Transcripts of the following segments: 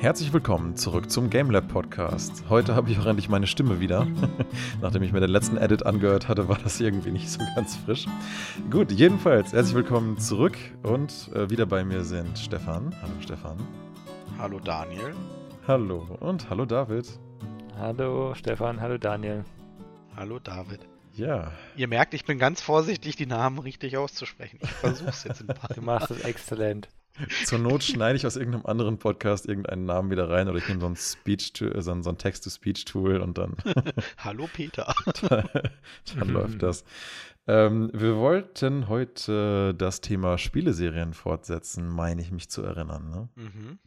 Herzlich willkommen zurück zum GameLab Podcast. Heute habe ich auch endlich meine Stimme wieder. Nachdem ich mir den letzten Edit angehört hatte, war das irgendwie nicht so ganz frisch. Gut, jedenfalls herzlich willkommen zurück und äh, wieder bei mir sind Stefan. Hallo Stefan. Hallo Daniel. Hallo und hallo David. Hallo Stefan, hallo Daniel. Hallo David. Ja. Ihr merkt, ich bin ganz vorsichtig, die Namen richtig auszusprechen. Ich versuche es jetzt ein paar Du machst es exzellent. Zur Not schneide ich aus irgendeinem anderen Podcast irgendeinen Namen wieder rein oder ich nehme so ein Speech, so ein, so ein Text-to-Speech-Tool und dann. Hallo Peter. dann läuft das. Ähm, wir wollten heute das Thema Spieleserien fortsetzen, meine ich mich zu erinnern. Ne? Mhm.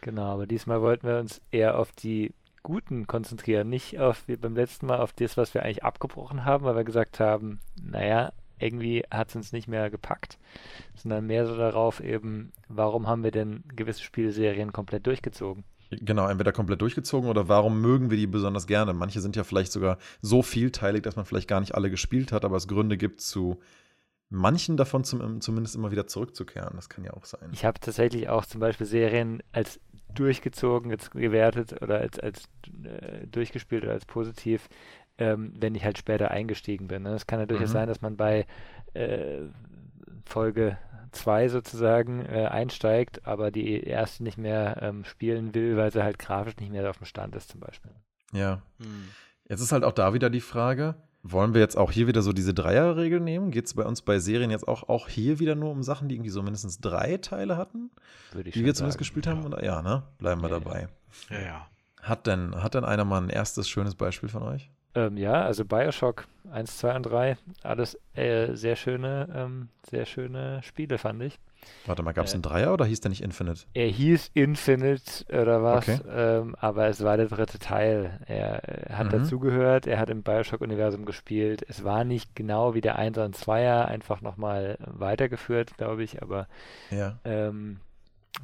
Genau, aber diesmal wollten wir uns eher auf die guten konzentrieren, nicht auf wie beim letzten Mal auf das, was wir eigentlich abgebrochen haben, weil wir gesagt haben, naja, irgendwie hat es uns nicht mehr gepackt, sondern mehr so darauf eben, warum haben wir denn gewisse Spielserien komplett durchgezogen? Genau, entweder komplett durchgezogen oder warum mögen wir die besonders gerne? Manche sind ja vielleicht sogar so vielteilig, dass man vielleicht gar nicht alle gespielt hat, aber es Gründe gibt, zu manchen davon zum, zumindest immer wieder zurückzukehren. Das kann ja auch sein. Ich habe tatsächlich auch zum Beispiel Serien als durchgezogen jetzt gewertet oder als, als äh, durchgespielt oder als positiv, ähm, wenn ich halt später eingestiegen bin. Ne? Es kann ja durchaus mhm. sein, dass man bei äh, Folge 2 sozusagen äh, einsteigt, aber die erste nicht mehr ähm, spielen will, weil sie halt grafisch nicht mehr auf dem Stand ist zum Beispiel. Ja. Mhm. Jetzt ist halt auch da wieder die Frage, wollen wir jetzt auch hier wieder so diese Dreierregel nehmen? Geht es bei uns bei Serien jetzt auch, auch hier wieder nur um Sachen, die irgendwie so mindestens drei Teile hatten? Würde ich Die wir zumindest gespielt haben? Oder? Ja, ne? Bleiben wir ja, dabei. Ja, ja. Hat denn, hat denn einer mal ein erstes schönes Beispiel von euch? Ähm, ja, also Bioshock 1, 2 und 3, alles äh, sehr schöne, ähm, sehr schöne Spiele, fand ich. Warte mal, gab es äh, einen Dreier oder hieß der nicht Infinite? Er hieß Infinite oder was, okay. ähm, aber es war der dritte Teil. Er, er äh, hat mhm. dazugehört, er hat im Bioshock-Universum gespielt. Es war nicht genau wie der 1er und 2er, einfach nochmal weitergeführt, glaube ich, aber ja. ähm,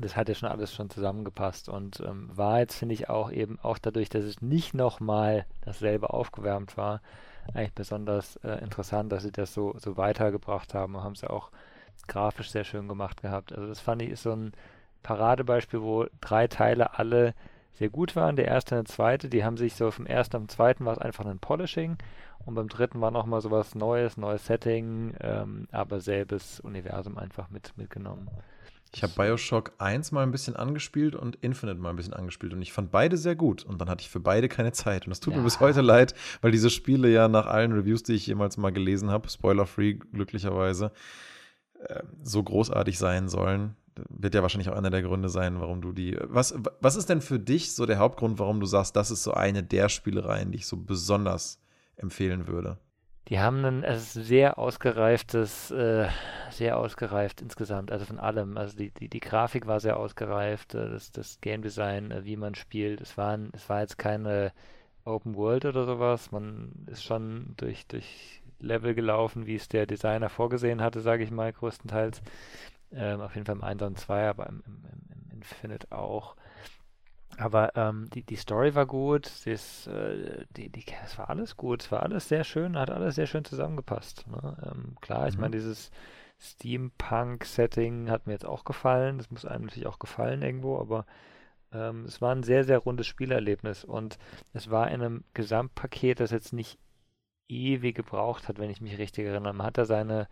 das hat ja schon alles schon zusammengepasst und ähm, war jetzt, finde ich, auch eben auch dadurch, dass es nicht nochmal dasselbe aufgewärmt war, eigentlich besonders äh, interessant, dass sie das so, so weitergebracht haben und haben es ja auch grafisch sehr schön gemacht gehabt. Also das fand ich ist so ein Paradebeispiel, wo drei Teile alle sehr gut waren. Der erste und der zweite, die haben sich so vom ersten und zweiten war es einfach ein Polishing und beim dritten war nochmal so was Neues, neues Setting, ähm, aber selbes Universum einfach mit, mitgenommen. Ich habe Bioshock 1 mal ein bisschen angespielt und Infinite mal ein bisschen angespielt und ich fand beide sehr gut und dann hatte ich für beide keine Zeit und das tut ja. mir bis heute leid, weil diese Spiele ja nach allen Reviews, die ich jemals mal gelesen habe, spoiler-free glücklicherweise, äh, so großartig sein sollen. Wird ja wahrscheinlich auch einer der Gründe sein, warum du die. Was, was ist denn für dich so der Hauptgrund, warum du sagst, das ist so eine der Spielereien, die ich so besonders empfehlen würde? Die haben ein also sehr ausgereiftes, äh, sehr ausgereift insgesamt, also von allem. Also die, die, die Grafik war sehr ausgereift, äh, das, das Game Design, äh, wie man spielt. Es, waren, es war jetzt keine Open World oder sowas. Man ist schon durch, durch Level gelaufen, wie es der Designer vorgesehen hatte, sage ich mal, größtenteils. Ähm, auf jeden Fall im 1 und 2, aber im, im, im Infinite auch. Aber ähm, die, die Story war gut, das, äh, die, die, es war alles gut, es war alles sehr schön, hat alles sehr schön zusammengepasst. Ne? Ähm, klar, ich mhm. meine, dieses Steampunk-Setting hat mir jetzt auch gefallen, das muss einem natürlich auch gefallen irgendwo, aber ähm, es war ein sehr, sehr rundes Spielerlebnis und es war in einem Gesamtpaket, das jetzt nicht ewig gebraucht hat, wenn ich mich richtig erinnere. Man hat da seine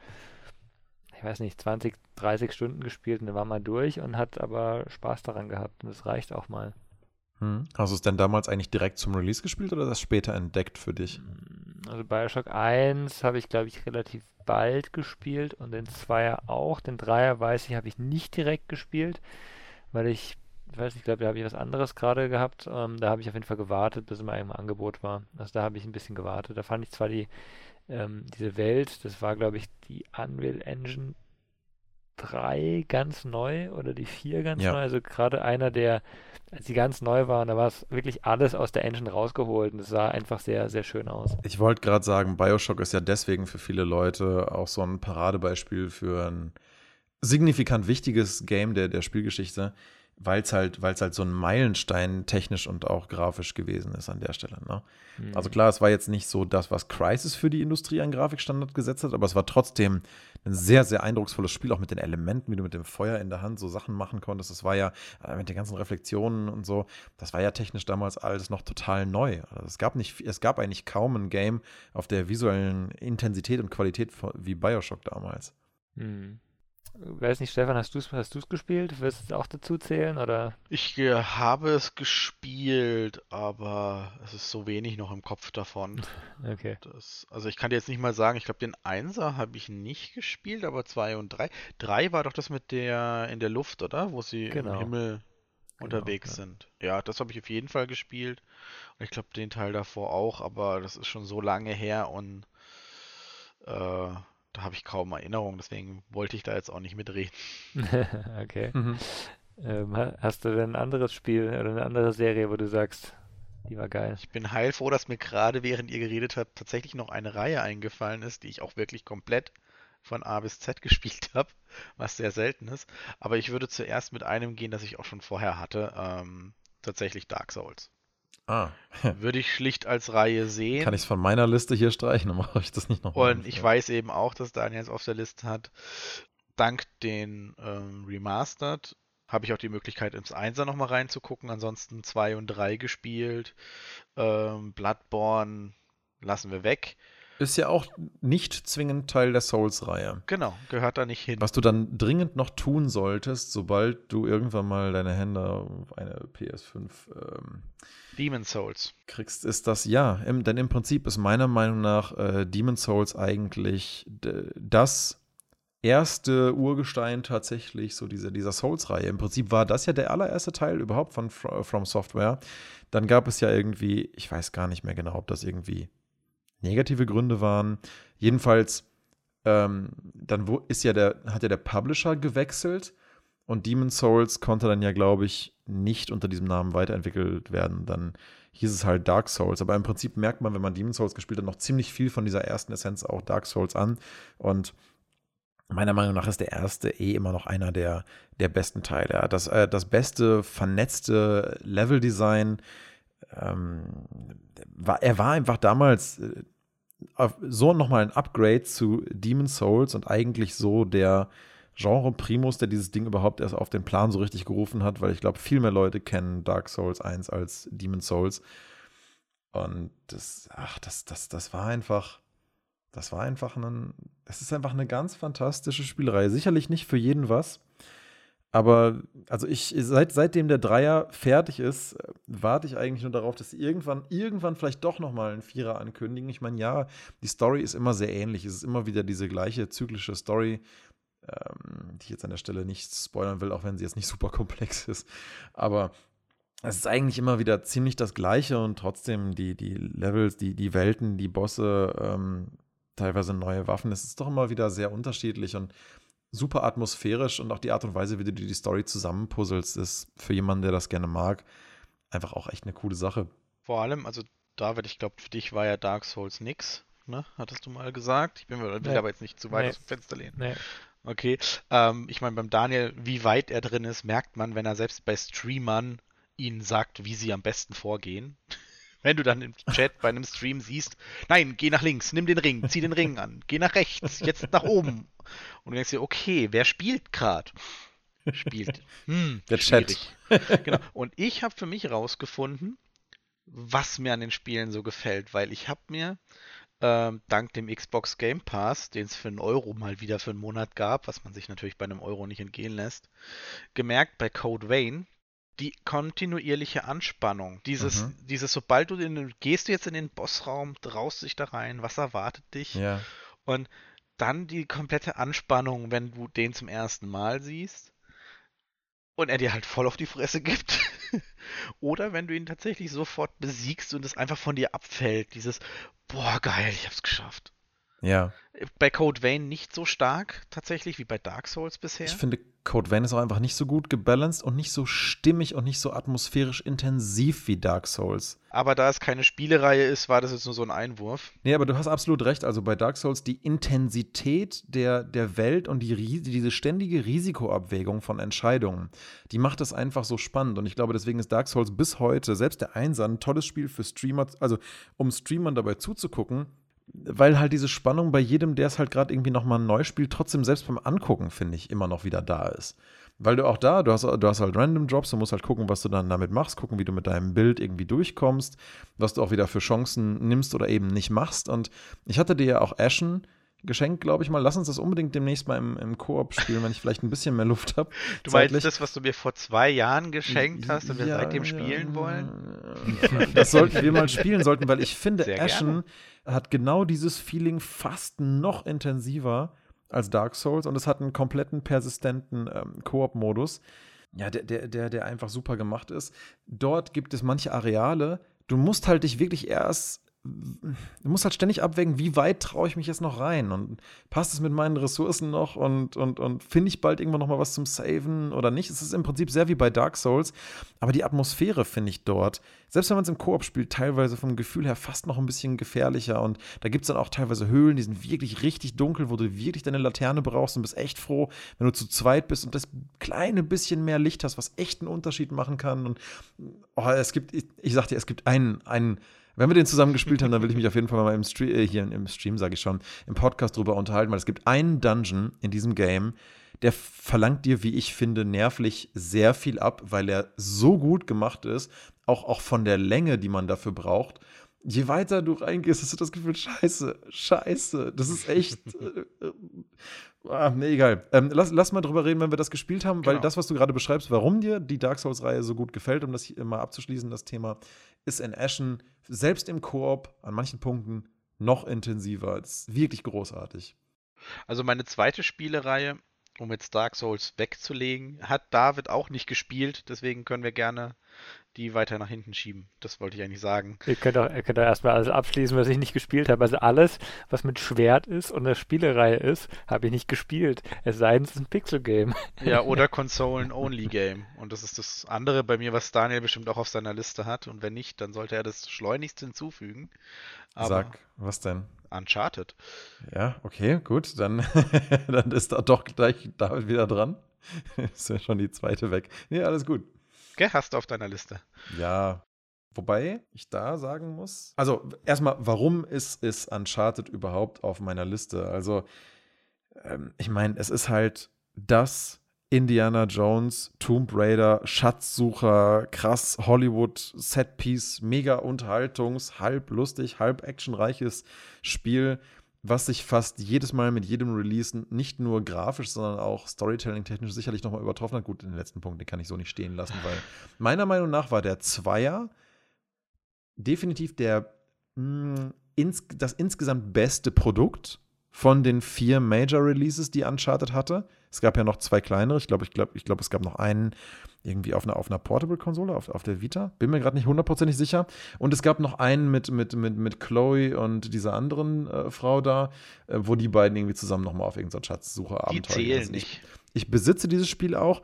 ich weiß nicht, 20, 30 Stunden gespielt und dann war mal durch und hat aber Spaß daran gehabt und das reicht auch mal. Hm. Hast du es denn damals eigentlich direkt zum Release gespielt oder das später entdeckt für dich? Also Bioshock 1 habe ich, glaube ich, relativ bald gespielt und den 2er auch. Den 3er weiß ich, habe ich nicht direkt gespielt, weil ich, ich weiß nicht, ich glaube, da habe ich was anderes gerade gehabt. Ähm, da habe ich auf jeden Fall gewartet, bis es mal im Angebot war. Also da habe ich ein bisschen gewartet. Da fand ich zwar die, ähm, diese Welt, das war, glaube ich, die Unreal Engine 3 ganz neu oder die 4 ganz ja. neu. Also gerade einer, der, als die ganz neu waren, da war es wirklich alles aus der Engine rausgeholt und es sah einfach sehr, sehr schön aus. Ich wollte gerade sagen, Bioshock ist ja deswegen für viele Leute auch so ein Paradebeispiel für ein signifikant wichtiges Game der, der Spielgeschichte, weil es halt, weil's halt so ein Meilenstein technisch und auch grafisch gewesen ist an der Stelle. Ne? Mhm. Also klar, es war jetzt nicht so das, was Crisis für die Industrie an Grafikstandard gesetzt hat, aber es war trotzdem ein sehr, sehr eindrucksvolles Spiel, auch mit den Elementen, wie du mit dem Feuer in der Hand so Sachen machen konntest. Das war ja äh, mit den ganzen Reflexionen und so, das war ja technisch damals alles noch total neu. Also es, gab nicht, es gab eigentlich kaum ein Game auf der visuellen Intensität und Qualität wie Bioshock damals. Mhm weiß nicht, Stefan, hast du es hast gespielt? Wirst du auch dazu zählen? Oder? Ich äh, habe es gespielt, aber es ist so wenig noch im Kopf davon. Okay. Das, also ich kann dir jetzt nicht mal sagen, ich glaube, den Einser habe ich nicht gespielt, aber zwei und drei. Drei war doch das mit der in der Luft, oder? Wo sie genau. im Himmel genau, unterwegs ja. sind. Ja, das habe ich auf jeden Fall gespielt. Und ich glaube, den Teil davor auch, aber das ist schon so lange her und äh, da habe ich kaum Erinnerung, deswegen wollte ich da jetzt auch nicht mitreden. okay. Mhm. Ähm, hast du denn ein anderes Spiel oder eine andere Serie, wo du sagst, die war geil? Ich bin heilfroh, dass mir gerade während ihr geredet habt, tatsächlich noch eine Reihe eingefallen ist, die ich auch wirklich komplett von A bis Z gespielt habe, was sehr selten ist. Aber ich würde zuerst mit einem gehen, das ich auch schon vorher hatte, ähm, tatsächlich Dark Souls. Ah. Würde ich schlicht als Reihe sehen. Kann ich es von meiner Liste hier streichen, dann mache ich das nicht nochmal. Und ich weiß eben auch, dass Daniel es auf der Liste hat. Dank den ähm, Remastered habe ich auch die Möglichkeit, ins Einser nochmal reinzugucken. Ansonsten 2 und 3 gespielt. Ähm, Bloodborne lassen wir weg. Ist ja auch nicht zwingend Teil der Souls-Reihe. Genau, gehört da nicht hin. Was du dann dringend noch tun solltest, sobald du irgendwann mal deine Hände auf eine PS5 ähm, Demon Souls. Kriegst ist das, ja, im, denn im Prinzip ist meiner Meinung nach äh, Demon Souls eigentlich das erste Urgestein tatsächlich, so diese, dieser Souls-Reihe. Im Prinzip war das ja der allererste Teil überhaupt von From Software. Dann gab es ja irgendwie, ich weiß gar nicht mehr genau, ob das irgendwie negative Gründe waren. Jedenfalls, ähm, dann wo, ist ja der, hat ja der Publisher gewechselt und Demon Souls konnte dann ja, glaube ich, nicht unter diesem Namen weiterentwickelt werden. Dann hieß es halt Dark Souls. Aber im Prinzip merkt man, wenn man Demon Souls gespielt hat, noch ziemlich viel von dieser ersten Essenz auch Dark Souls an. Und meiner Meinung nach ist der erste eh immer noch einer der, der besten Teile. Das, äh, das beste vernetzte Leveldesign. Ähm, war, er war einfach damals äh, so nochmal ein Upgrade zu Demon Souls und eigentlich so der Genre Primus, der dieses Ding überhaupt erst auf den Plan so richtig gerufen hat, weil ich glaube, viel mehr Leute kennen Dark Souls 1 als Demon Souls. Und das, ach, das, das, das war einfach, das war einfach ein, es ist einfach eine ganz fantastische Spielerei. Sicherlich nicht für jeden was. Aber also ich, seit, seitdem der Dreier fertig ist, warte ich eigentlich nur darauf, dass sie irgendwann, irgendwann vielleicht doch nochmal einen Vierer ankündigen. Ich meine, ja, die Story ist immer sehr ähnlich. Es ist immer wieder diese gleiche zyklische Story ähm, die ich jetzt an der Stelle nicht spoilern will, auch wenn sie jetzt nicht super komplex ist. Aber es ist eigentlich immer wieder ziemlich das Gleiche und trotzdem die, die Levels, die, die Welten, die Bosse, ähm, teilweise neue Waffen. Es ist doch immer wieder sehr unterschiedlich und super atmosphärisch und auch die Art und Weise, wie du die Story zusammenpuzzelst, ist für jemanden, der das gerne mag, einfach auch echt eine coole Sache. Vor allem, also David, ich glaube, für dich war ja Dark Souls nix, ne? Hattest du mal gesagt. Ich bin mir, will nee. aber jetzt nicht zu weit nee. aus dem Fenster lehnen. Nee. Okay. Ähm, ich meine, beim Daniel, wie weit er drin ist, merkt man, wenn er selbst bei Streamern ihnen sagt, wie sie am besten vorgehen. Wenn du dann im Chat bei einem Stream siehst, nein, geh nach links, nimm den Ring, zieh den Ring an, geh nach rechts, jetzt nach oben. Und du denkst dir, okay, wer spielt gerade? Spielt. Hm, Der schwierig. Chat. genau. Und ich habe für mich rausgefunden, was mir an den Spielen so gefällt, weil ich habe mir ähm, dank dem Xbox Game Pass, den es für einen Euro mal wieder für einen Monat gab, was man sich natürlich bei einem Euro nicht entgehen lässt, gemerkt bei Code Vein, die kontinuierliche Anspannung. Dieses, mhm. dieses, sobald du in, gehst du jetzt in den Bossraum, traust dich da rein, was erwartet dich? Ja. Und dann die komplette Anspannung, wenn du den zum ersten Mal siehst und er dir halt voll auf die Fresse gibt. Oder wenn du ihn tatsächlich sofort besiegst und es einfach von dir abfällt, dieses, boah, geil, ich hab's geschafft. Ja. Bei Code Vein nicht so stark tatsächlich wie bei Dark Souls bisher. Ich finde, Code Vein ist auch einfach nicht so gut gebalanced und nicht so stimmig und nicht so atmosphärisch intensiv wie Dark Souls. Aber da es keine Spielereihe ist, war das jetzt nur so ein Einwurf. Nee, aber du hast absolut recht. Also bei Dark Souls die Intensität der, der Welt und die, diese ständige Risikoabwägung von Entscheidungen, die macht es einfach so spannend. Und ich glaube, deswegen ist Dark Souls bis heute, selbst der Einser, ein tolles Spiel für Streamer, also um Streamern dabei zuzugucken, weil halt diese Spannung bei jedem, der es halt gerade irgendwie nochmal neu spielt, trotzdem selbst beim Angucken, finde ich, immer noch wieder da ist. Weil du auch da, du hast, du hast halt Random Drops, du musst halt gucken, was du dann damit machst, gucken, wie du mit deinem Bild irgendwie durchkommst, was du auch wieder für Chancen nimmst oder eben nicht machst. Und ich hatte dir ja auch Ashen geschenkt, glaube ich mal. Lass uns das unbedingt demnächst mal im, im Koop spielen, wenn ich vielleicht ein bisschen mehr Luft habe. Du zeitlich. meinst das, was du mir vor zwei Jahren geschenkt hast und wir ja, seitdem spielen ja, wollen? Das sollten wir mal spielen sollten, weil ich finde, Ashen hat genau dieses Feeling fast noch intensiver als Dark Souls und es hat einen kompletten persistenten ähm, Koop-Modus. Ja, der, der, der, der einfach super gemacht ist. Dort gibt es manche Areale, du musst halt dich wirklich erst du musst halt ständig abwägen, wie weit traue ich mich jetzt noch rein und passt es mit meinen Ressourcen noch und, und, und finde ich bald irgendwann noch mal was zum Saven oder nicht. Es ist im Prinzip sehr wie bei Dark Souls, aber die Atmosphäre finde ich dort, selbst wenn man es im Koop spielt, teilweise vom Gefühl her fast noch ein bisschen gefährlicher und da gibt es dann auch teilweise Höhlen, die sind wirklich richtig dunkel, wo du wirklich deine Laterne brauchst und bist echt froh, wenn du zu zweit bist und das kleine bisschen mehr Licht hast, was echt einen Unterschied machen kann und oh, es gibt, ich, ich sag dir, es gibt einen, einen wenn wir den zusammen gespielt haben, dann will ich mich auf jeden Fall mal im Stream, äh, hier im Stream, sage ich schon, im Podcast drüber unterhalten, weil es gibt einen Dungeon in diesem Game, der verlangt dir, wie ich finde, nervlich sehr viel ab, weil er so gut gemacht ist, auch, auch von der Länge, die man dafür braucht. Je weiter du reingehst, hast du das Gefühl, scheiße, scheiße, das ist echt. Ah, nee, egal. Ähm, lass, lass mal drüber reden, wenn wir das gespielt haben, genau. weil das, was du gerade beschreibst, warum dir die Dark Souls-Reihe so gut gefällt, um das hier mal abzuschließen, das Thema, ist in Ashen selbst im Koop an manchen Punkten noch intensiver. Das ist wirklich großartig. Also meine zweite Spielereihe, um jetzt Dark Souls wegzulegen, hat David auch nicht gespielt, deswegen können wir gerne die weiter nach hinten schieben. Das wollte ich eigentlich sagen. Ihr könnt auch, ihr könnt auch erstmal alles abschließen, was ich nicht gespielt habe. Also alles, was mit Schwert ist und eine Spielereihe ist, habe ich nicht gespielt. Es sei denn, es ist ein Pixel-Game. Ja, oder Konsolen-Only-Game. Und das ist das andere bei mir, was Daniel bestimmt auch auf seiner Liste hat. Und wenn nicht, dann sollte er das schleunigst hinzufügen. Aber Sag, was denn? Uncharted. Ja, okay, gut. Dann, dann ist da doch gleich David wieder dran. ist ja schon die zweite weg. Nee, alles gut gell? Hast du auf deiner Liste. Ja. Wobei ich da sagen muss, also erstmal, warum ist, ist Uncharted überhaupt auf meiner Liste? Also, ähm, ich meine, es ist halt das Indiana Jones, Tomb Raider, Schatzsucher, krass Hollywood Setpiece, mega Unterhaltungs, halb lustig, halb actionreiches Spiel was sich fast jedes Mal mit jedem Release nicht nur grafisch, sondern auch Storytelling-technisch sicherlich nochmal übertroffen hat. Gut, den letzten Punkt, den kann ich so nicht stehen lassen, weil meiner Meinung nach war der Zweier definitiv der mh, mm, ins, das insgesamt beste Produkt von den vier Major Releases, die Uncharted hatte. Es gab ja noch zwei kleinere. Ich glaube, ich glaube, ich glaube, es gab noch einen irgendwie auf einer, auf einer Portable-Konsole, auf, auf der Vita. Bin mir gerade nicht hundertprozentig sicher. Und es gab noch einen mit, mit, mit, mit Chloe und dieser anderen äh, Frau da, äh, wo die beiden irgendwie zusammen nochmal auf irgendein Schatzsuche-Abenteuer Die zählen nicht. Ich, ich besitze dieses Spiel auch.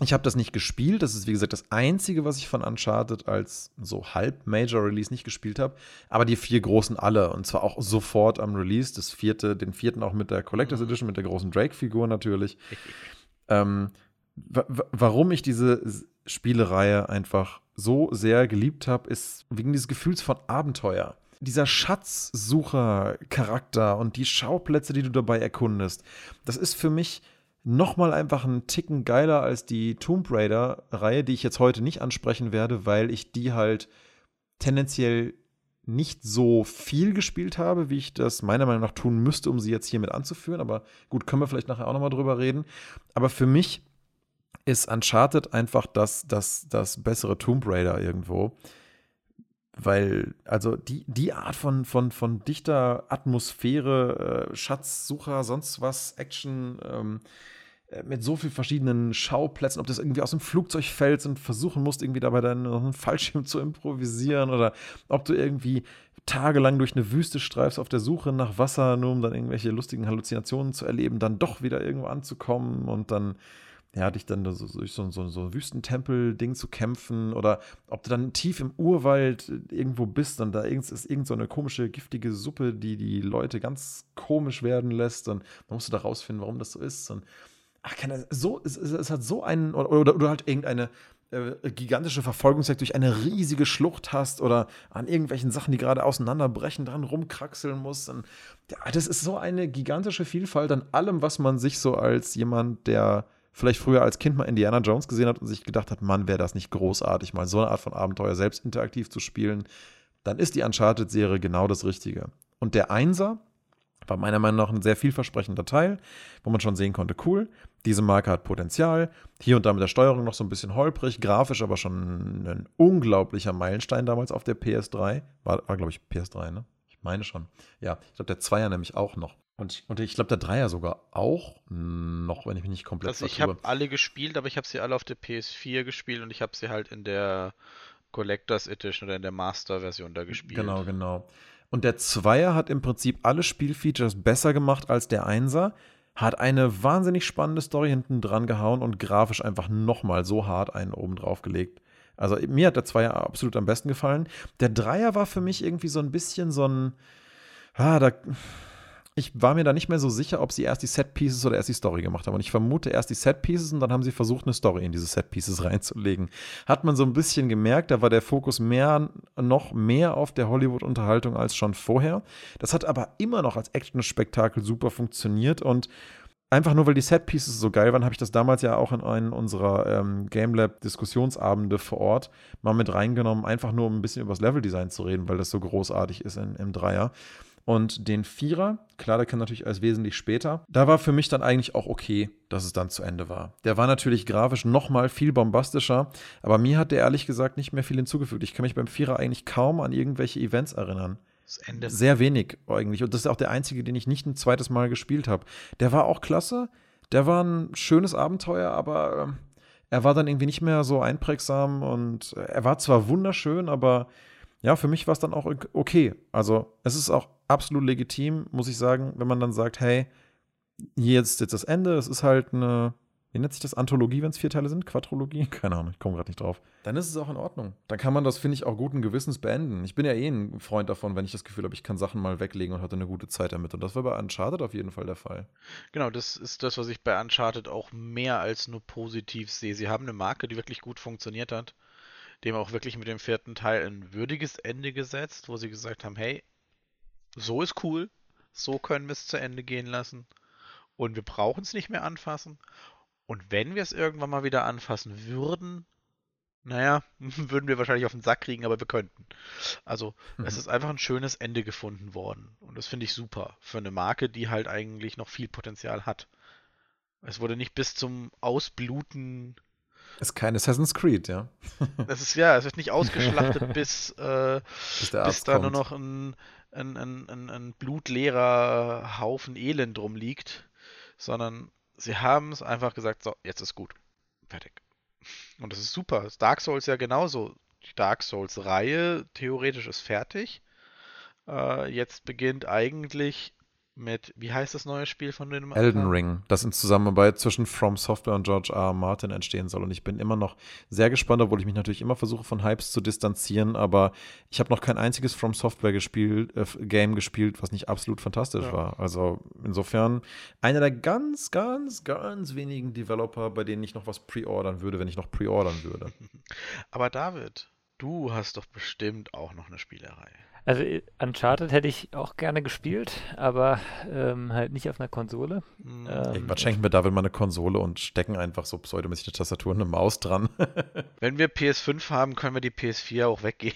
Ich habe das nicht gespielt. Das ist, wie gesagt, das Einzige, was ich von Uncharted als so Halb-Major-Release nicht gespielt habe. Aber die vier großen alle. Und zwar auch sofort am Release. Das vierte, den vierten auch mit der Collectors mhm. Edition, mit der großen Drake-Figur natürlich. ähm, warum ich diese Spielereihe einfach so sehr geliebt habe, ist wegen dieses Gefühls von Abenteuer. Dieser Schatzsucher-Charakter und die Schauplätze, die du dabei erkundest, das ist für mich nochmal einfach einen Ticken geiler als die Tomb Raider-Reihe, die ich jetzt heute nicht ansprechen werde, weil ich die halt tendenziell nicht so viel gespielt habe, wie ich das meiner Meinung nach tun müsste, um sie jetzt hiermit anzuführen. Aber gut, können wir vielleicht nachher auch nochmal drüber reden. Aber für mich ist Uncharted einfach das, das, das bessere Tomb Raider irgendwo. Weil, also die, die Art von, von, von dichter Atmosphäre, äh, Schatzsucher, sonst was, Action, ähm, äh, mit so vielen verschiedenen Schauplätzen, ob das irgendwie aus dem Flugzeug fällst und versuchen musst, irgendwie dabei deinen Fallschirm zu improvisieren oder ob du irgendwie tagelang durch eine Wüste streifst auf der Suche nach Wasser, nur um dann irgendwelche lustigen Halluzinationen zu erleben, dann doch wieder irgendwo anzukommen und dann ja, dich dann so, durch so, so, so ein Wüstentempel-Ding zu kämpfen oder ob du dann tief im Urwald irgendwo bist und da ist irgend so komische, giftige Suppe, die die Leute ganz komisch werden lässt und dann musst du da rausfinden, warum das so ist und ach, keine, so, es, es hat so einen, oder, oder, oder halt irgendeine äh, gigantische Verfolgungsjagd durch eine riesige Schlucht hast oder an irgendwelchen Sachen, die gerade auseinanderbrechen, dran rumkraxeln musst. Und, ja, das ist so eine gigantische Vielfalt an allem, was man sich so als jemand, der vielleicht früher als Kind mal Indiana Jones gesehen hat und sich gedacht hat, Mann, wäre das nicht großartig, mal so eine Art von Abenteuer selbst interaktiv zu spielen, dann ist die Uncharted-Serie genau das Richtige. Und der Einser war meiner Meinung nach ein sehr vielversprechender Teil, wo man schon sehen konnte, cool, diese Marke hat Potenzial. Hier und da mit der Steuerung noch so ein bisschen holprig, grafisch aber schon ein unglaublicher Meilenstein damals auf der PS3. War, war glaube ich, PS3, ne? Ich meine schon. Ja, ich glaube, der Zweier nämlich auch noch. Und, und ich glaube, der Dreier sogar auch noch, wenn ich mich nicht komplett Also ich habe alle gespielt, aber ich habe sie alle auf der PS4 gespielt und ich habe sie halt in der Collectors Edition oder in der Master-Version da gespielt. Genau, genau. Und der Zweier hat im Prinzip alle Spielfeatures besser gemacht als der Einser, hat eine wahnsinnig spannende Story hinten dran gehauen und grafisch einfach nochmal so hart einen oben drauf gelegt. Also mir hat der Zweier absolut am besten gefallen. Der Dreier war für mich irgendwie so ein bisschen so ein, ah, da, ich war mir da nicht mehr so sicher, ob sie erst die Set-Pieces oder erst die Story gemacht haben. Und ich vermute erst die Set-Pieces und dann haben sie versucht, eine Story in diese Set-Pieces reinzulegen. Hat man so ein bisschen gemerkt, da war der Fokus mehr, noch mehr auf der Hollywood-Unterhaltung als schon vorher. Das hat aber immer noch als Action-Spektakel super funktioniert und einfach nur, weil die Set-Pieces so geil waren, habe ich das damals ja auch in einen unserer ähm, GameLab-Diskussionsabende vor Ort mal mit reingenommen, einfach nur um ein bisschen über das Level-Design zu reden, weil das so großartig ist in, im Dreier. Und den Vierer, klar, der kam natürlich als wesentlich später. Da war für mich dann eigentlich auch okay, dass es dann zu Ende war. Der war natürlich grafisch nochmal viel bombastischer, aber mir hat der ehrlich gesagt nicht mehr viel hinzugefügt. Ich kann mich beim Vierer eigentlich kaum an irgendwelche Events erinnern. Ende. Sehr wenig eigentlich. Und das ist auch der einzige, den ich nicht ein zweites Mal gespielt habe. Der war auch klasse. Der war ein schönes Abenteuer, aber äh, er war dann irgendwie nicht mehr so einprägsam und äh, er war zwar wunderschön, aber ja, für mich war es dann auch okay. Also es ist auch absolut legitim, muss ich sagen, wenn man dann sagt, hey, hier ist jetzt das Ende, es ist halt eine, wie nennt sich das, Anthologie, wenn es vier Teile sind? Quadrologie? Keine Ahnung, ich komme gerade nicht drauf. Dann ist es auch in Ordnung. Dann kann man das, finde ich, auch guten Gewissens beenden. Ich bin ja eh ein Freund davon, wenn ich das Gefühl habe, ich kann Sachen mal weglegen und hatte eine gute Zeit damit. Und das war bei Uncharted auf jeden Fall der Fall. Genau, das ist das, was ich bei Uncharted auch mehr als nur positiv sehe. Sie haben eine Marke, die wirklich gut funktioniert hat dem auch wirklich mit dem vierten Teil ein würdiges Ende gesetzt, wo sie gesagt haben, hey, so ist cool, so können wir es zu Ende gehen lassen und wir brauchen es nicht mehr anfassen. Und wenn wir es irgendwann mal wieder anfassen würden, naja, würden wir wahrscheinlich auf den Sack kriegen, aber wir könnten. Also, mhm. es ist einfach ein schönes Ende gefunden worden. Und das finde ich super. Für eine Marke, die halt eigentlich noch viel Potenzial hat. Es wurde nicht bis zum Ausbluten ist kein Assassin's Creed, ja. Das ist ja, es wird nicht ausgeschlachtet, bis, äh, bis, bis da nur noch ein, ein, ein, ein, blutleerer Haufen Elend rumliegt, sondern sie haben es einfach gesagt, so, jetzt ist gut. Fertig. Und das ist super. Dark Souls ja genauso. Die Dark Souls-Reihe theoretisch ist fertig. Äh, jetzt beginnt eigentlich mit, wie heißt das neue Spiel von dem? Elden Ring, das in Zusammenarbeit zwischen From Software und George R. R. Martin entstehen soll. Und ich bin immer noch sehr gespannt, obwohl ich mich natürlich immer versuche, von Hypes zu distanzieren. Aber ich habe noch kein einziges From Software gespielt, äh, Game gespielt, was nicht absolut fantastisch ja. war. Also insofern einer der ganz, ganz, ganz wenigen Developer, bei denen ich noch was pre-ordern würde, wenn ich noch pre-ordern würde. Aber David, du hast doch bestimmt auch noch eine Spielerei. Also äh, Uncharted hätte ich auch gerne gespielt, aber ähm, halt nicht auf einer Konsole. Mhm. Ähm, Irgendwann schenken wir David mal eine Konsole und stecken einfach so pseudomäßig eine Tastatur und eine Maus dran. Wenn wir PS5 haben, können wir die PS4 auch weggehen.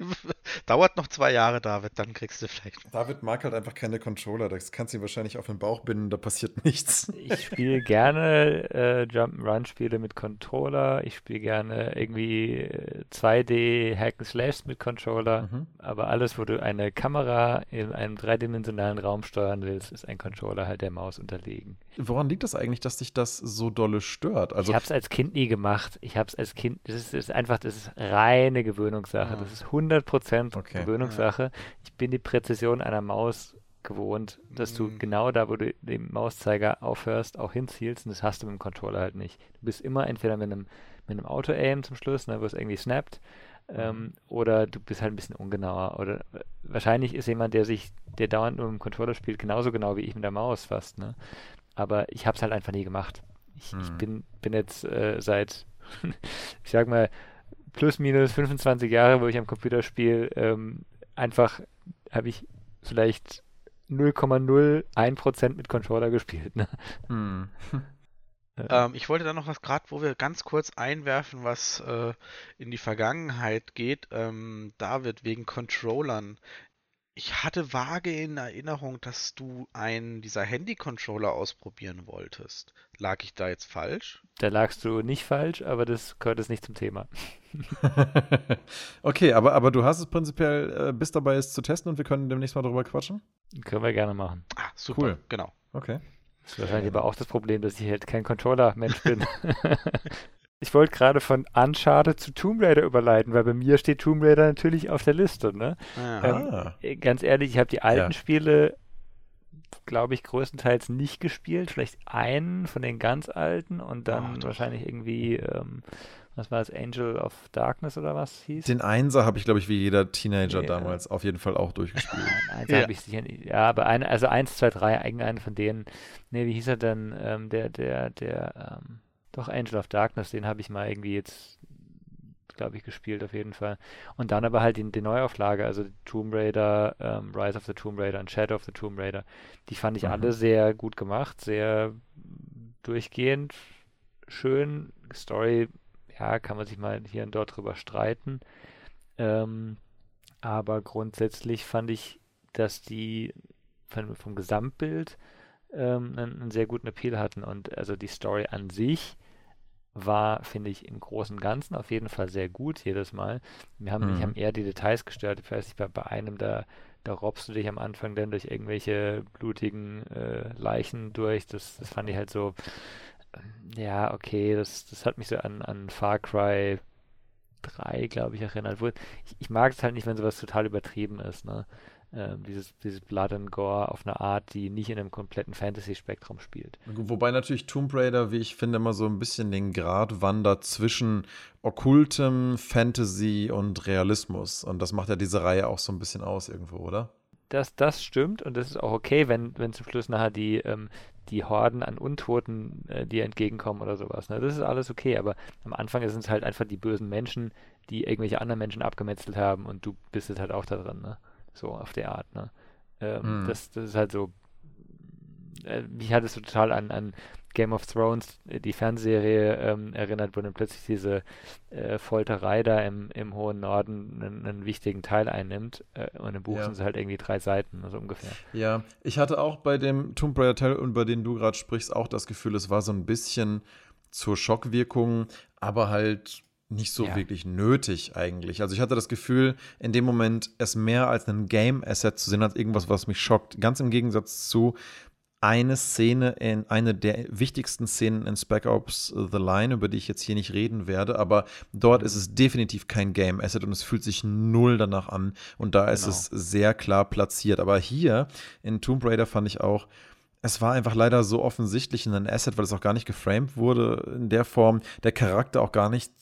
Dauert noch zwei Jahre, David, dann kriegst du vielleicht. David mag halt einfach keine Controller. Das kannst du ihm wahrscheinlich auf den Bauch binden, da passiert nichts. Ich spiele gerne äh, Jump'n'Run-Spiele mit Controller. Ich spiele gerne irgendwie 2D äh, Hack and Slash mit Controller. Mhm. Aber alles, wo du eine Kamera in einem dreidimensionalen Raum steuern willst, ist ein Controller halt der Maus unterlegen. Woran liegt das eigentlich, dass dich das so dolle stört? Also ich habe es als Kind nie gemacht. Ich habe es als Kind, das ist, das ist, einfach, das ist reine Gewöhnungssache. Ah. Das ist 100 100% okay. Gewöhnungssache. Ja. Ich bin die Präzision einer Maus gewohnt, dass du mhm. genau da, wo du den Mauszeiger aufhörst, auch hinzielst und das hast du mit dem Controller halt nicht. Du bist immer entweder mit einem, mit einem Auto-Aim zum Schluss, ne, wo es irgendwie snappt, ähm, mhm. oder du bist halt ein bisschen ungenauer. Oder wahrscheinlich ist jemand, der sich, der dauernd nur mit dem Controller spielt, genauso genau wie ich mit der Maus fast. Ne? Aber ich habe es halt einfach nie gemacht. Ich, mhm. ich bin, bin jetzt äh, seit, ich sag mal, plus minus 25 Jahre, wo ich am Computer spiele, ähm, einfach habe ich vielleicht 0,01% mit Controller gespielt. Ne? Hm. Ähm, ich wollte da noch was, gerade wo wir ganz kurz einwerfen, was äh, in die Vergangenheit geht. Ähm, David, wegen Controllern. Ich hatte vage in Erinnerung, dass du einen dieser Handy-Controller ausprobieren wolltest. Lag ich da jetzt falsch? Da lagst du nicht falsch, aber das gehört jetzt nicht zum Thema. okay, aber, aber du hast es prinzipiell, äh, bist dabei, es zu testen und wir können demnächst mal darüber quatschen? Können wir gerne machen. Ah, super. Cool. Genau. Okay. Das ist wahrscheinlich aber auch das Problem, dass ich halt kein Controller-Mensch bin. ich wollte gerade von Uncharted zu Tomb Raider überleiten, weil bei mir steht Tomb Raider natürlich auf der Liste. Ne? Ähm, äh, ganz ehrlich, ich habe die alten ja. Spiele, glaube ich, größtenteils nicht gespielt. Vielleicht einen von den ganz alten und dann oh, wahrscheinlich irgendwie ähm, was war es, Angel of Darkness oder was hieß? Den Einser habe ich, glaube ich, wie jeder Teenager ja. damals auf jeden Fall auch durchgespielt. Einser ja. habe ich sicher nicht. Ja, aber eine, also eins, zwei, drei, irgendeinen von denen. Ne, wie hieß er denn? Ähm, der, der, der, ähm, doch Angel of Darkness, den habe ich mal irgendwie jetzt, glaube ich, gespielt auf jeden Fall. Und dann aber halt die, die Neuauflage, also Tomb Raider, ähm, Rise of the Tomb Raider und Shadow of the Tomb Raider. Die fand ich mhm. alle sehr gut gemacht, sehr durchgehend schön. Story ja, kann man sich mal hier und dort drüber streiten. Ähm, aber grundsätzlich fand ich, dass die von, vom Gesamtbild ähm, einen, einen, sehr guten Appeal hatten. Und also die Story an sich war, finde ich, im Großen und Ganzen auf jeden Fall sehr gut jedes Mal. Wir haben, mhm. mich haben eher die Details gestört. Ich weiß nicht, bei, bei einem, da, da robbst du dich am Anfang dann durch irgendwelche blutigen äh, Leichen durch. Das, das fand ich halt so ja, okay, das, das hat mich so an, an Far Cry 3, glaube ich, erinnert. Ich, ich, mag es halt nicht, wenn sowas total übertrieben ist, ne? Ähm, dieses, dieses Blood and Gore auf eine Art, die nicht in einem kompletten Fantasy-Spektrum spielt. Wobei natürlich Tomb Raider, wie ich finde, immer so ein bisschen den Grad wandert zwischen okkultem Fantasy und Realismus. Und das macht ja diese Reihe auch so ein bisschen aus irgendwo, oder? Das, das stimmt und das ist auch okay, wenn, wenn zum Schluss nachher die, ähm, die Horden an Untoten äh, dir entgegenkommen oder sowas. Ne? Das ist alles okay, aber am Anfang sind es halt einfach die bösen Menschen, die irgendwelche anderen Menschen abgemetzelt haben und du bist jetzt halt auch da drin, ne? So auf der Art, ne? Ähm, mhm. das, das ist halt so. Äh, mich hat es so total an, an Game of Thrones, äh, die Fernsehserie, ähm, erinnert, wo dann plötzlich diese äh, Folterei da im, im hohen Norden einen, einen wichtigen Teil einnimmt. Äh, und im Buch ja. sind es halt irgendwie drei Seiten, also ungefähr. Ja, ich hatte auch bei dem Tomb Raider Teil, über den du gerade sprichst, auch das Gefühl, es war so ein bisschen zur Schockwirkung, aber halt nicht so ja. wirklich nötig eigentlich. Also ich hatte das Gefühl, in dem Moment es mehr als ein Game-Asset zu sehen als irgendwas, was mich schockt. Ganz im Gegensatz zu, eine Szene in eine der wichtigsten Szenen in Spec Ops The Line, über die ich jetzt hier nicht reden werde, aber dort ist es definitiv kein Game Asset und es fühlt sich null danach an und da ist genau. es sehr klar platziert. Aber hier in Tomb Raider fand ich auch, es war einfach leider so offensichtlich in ein Asset, weil es auch gar nicht geframed wurde in der Form, der Charakter auch gar nicht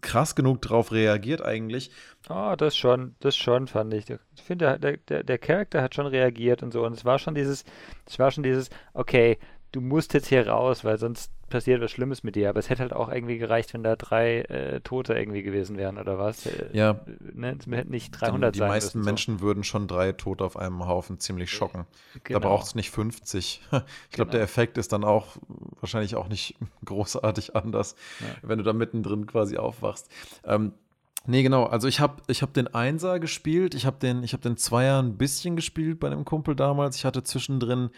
krass genug drauf reagiert eigentlich. Oh, das schon, das schon fand ich. Ich finde, der, der, der Charakter hat schon reagiert und so und es war schon dieses, es war schon dieses, okay, du musst jetzt hier raus, weil sonst passiert was Schlimmes mit dir. Aber es hätte halt auch irgendwie gereicht, wenn da drei äh, Tote irgendwie gewesen wären oder was. Äh, ja. Ne, es hätten nicht 300 die, sein Die meisten müssen, Menschen so. würden schon drei Tote auf einem Haufen ziemlich schocken. Genau. Da braucht es nicht 50. ich glaube, genau. der Effekt ist dann auch wahrscheinlich auch nicht großartig anders, ja. wenn du da mittendrin quasi aufwachst. Ähm, Nee, genau. Also ich habe ich hab den Einser gespielt, ich habe den, hab den Zweier ein bisschen gespielt bei einem Kumpel damals. Ich hatte zwischendrin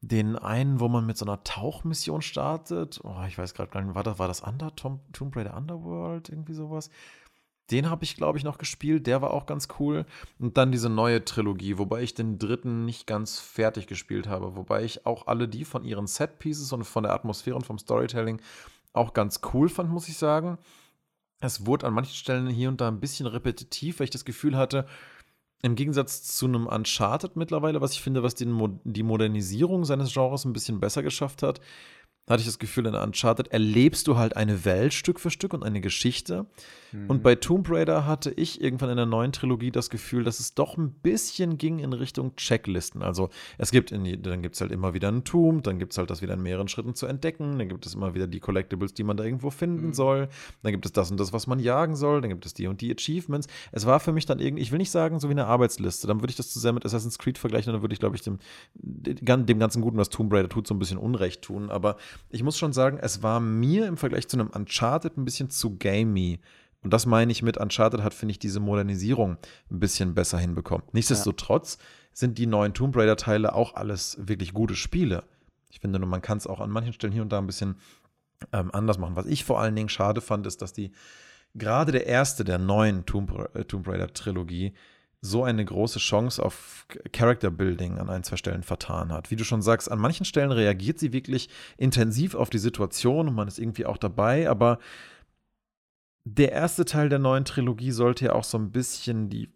den einen, wo man mit so einer Tauchmission startet. Oh, ich weiß gerade gar nicht, war das, war das Under, Tom, Tomb Raider Underworld, irgendwie sowas? Den habe ich, glaube ich, noch gespielt. Der war auch ganz cool. Und dann diese neue Trilogie, wobei ich den dritten nicht ganz fertig gespielt habe. Wobei ich auch alle die von ihren Set-Pieces und von der Atmosphäre und vom Storytelling auch ganz cool fand, muss ich sagen. es wurde an manchen Stellen hier und da ein bisschen repetitiv, weil ich das Gefühl hatte, im Gegensatz zu einem Uncharted mittlerweile, was ich finde, was den, die Modernisierung seines Genres ein bisschen besser geschafft hat, hatte ich das Gefühl, in Uncharted erlebst du halt eine Welt Stück für Stück und eine Geschichte. Mhm. Und bei Tomb Raider hatte ich irgendwann in der neuen Trilogie das Gefühl, dass es doch ein bisschen ging in Richtung Checklisten. Also es gibt in, dann gibt es halt immer wieder einen Tomb, dann gibt es halt das wieder in mehreren Schritten zu entdecken, dann gibt es immer wieder die Collectibles, die man da irgendwo finden mhm. soll, dann gibt es das und das, was man jagen soll, dann gibt es die und die Achievements. Es war für mich dann irgendwie, ich will nicht sagen, so wie eine Arbeitsliste, dann würde ich das zu sehr mit Assassin's Creed vergleichen und dann würde ich, glaube ich, dem, dem ganzen Guten, was Tomb Raider tut, so ein bisschen Unrecht tun. Aber ich muss schon sagen, es war mir im Vergleich zu einem Uncharted ein bisschen zu gamey. Und das meine ich mit Uncharted hat, finde ich, diese Modernisierung ein bisschen besser hinbekommen. Nichtsdestotrotz ja. sind die neuen Tomb Raider-Teile auch alles wirklich gute Spiele. Ich finde nur, man kann es auch an manchen Stellen hier und da ein bisschen ähm, anders machen. Was ich vor allen Dingen schade fand, ist, dass die gerade der erste der neuen Tomb, äh, Tomb Raider-Trilogie so eine große Chance auf Character Building an ein, zwei Stellen vertan hat. Wie du schon sagst, an manchen Stellen reagiert sie wirklich intensiv auf die Situation und man ist irgendwie auch dabei, aber der erste Teil der neuen Trilogie sollte ja auch so ein bisschen die,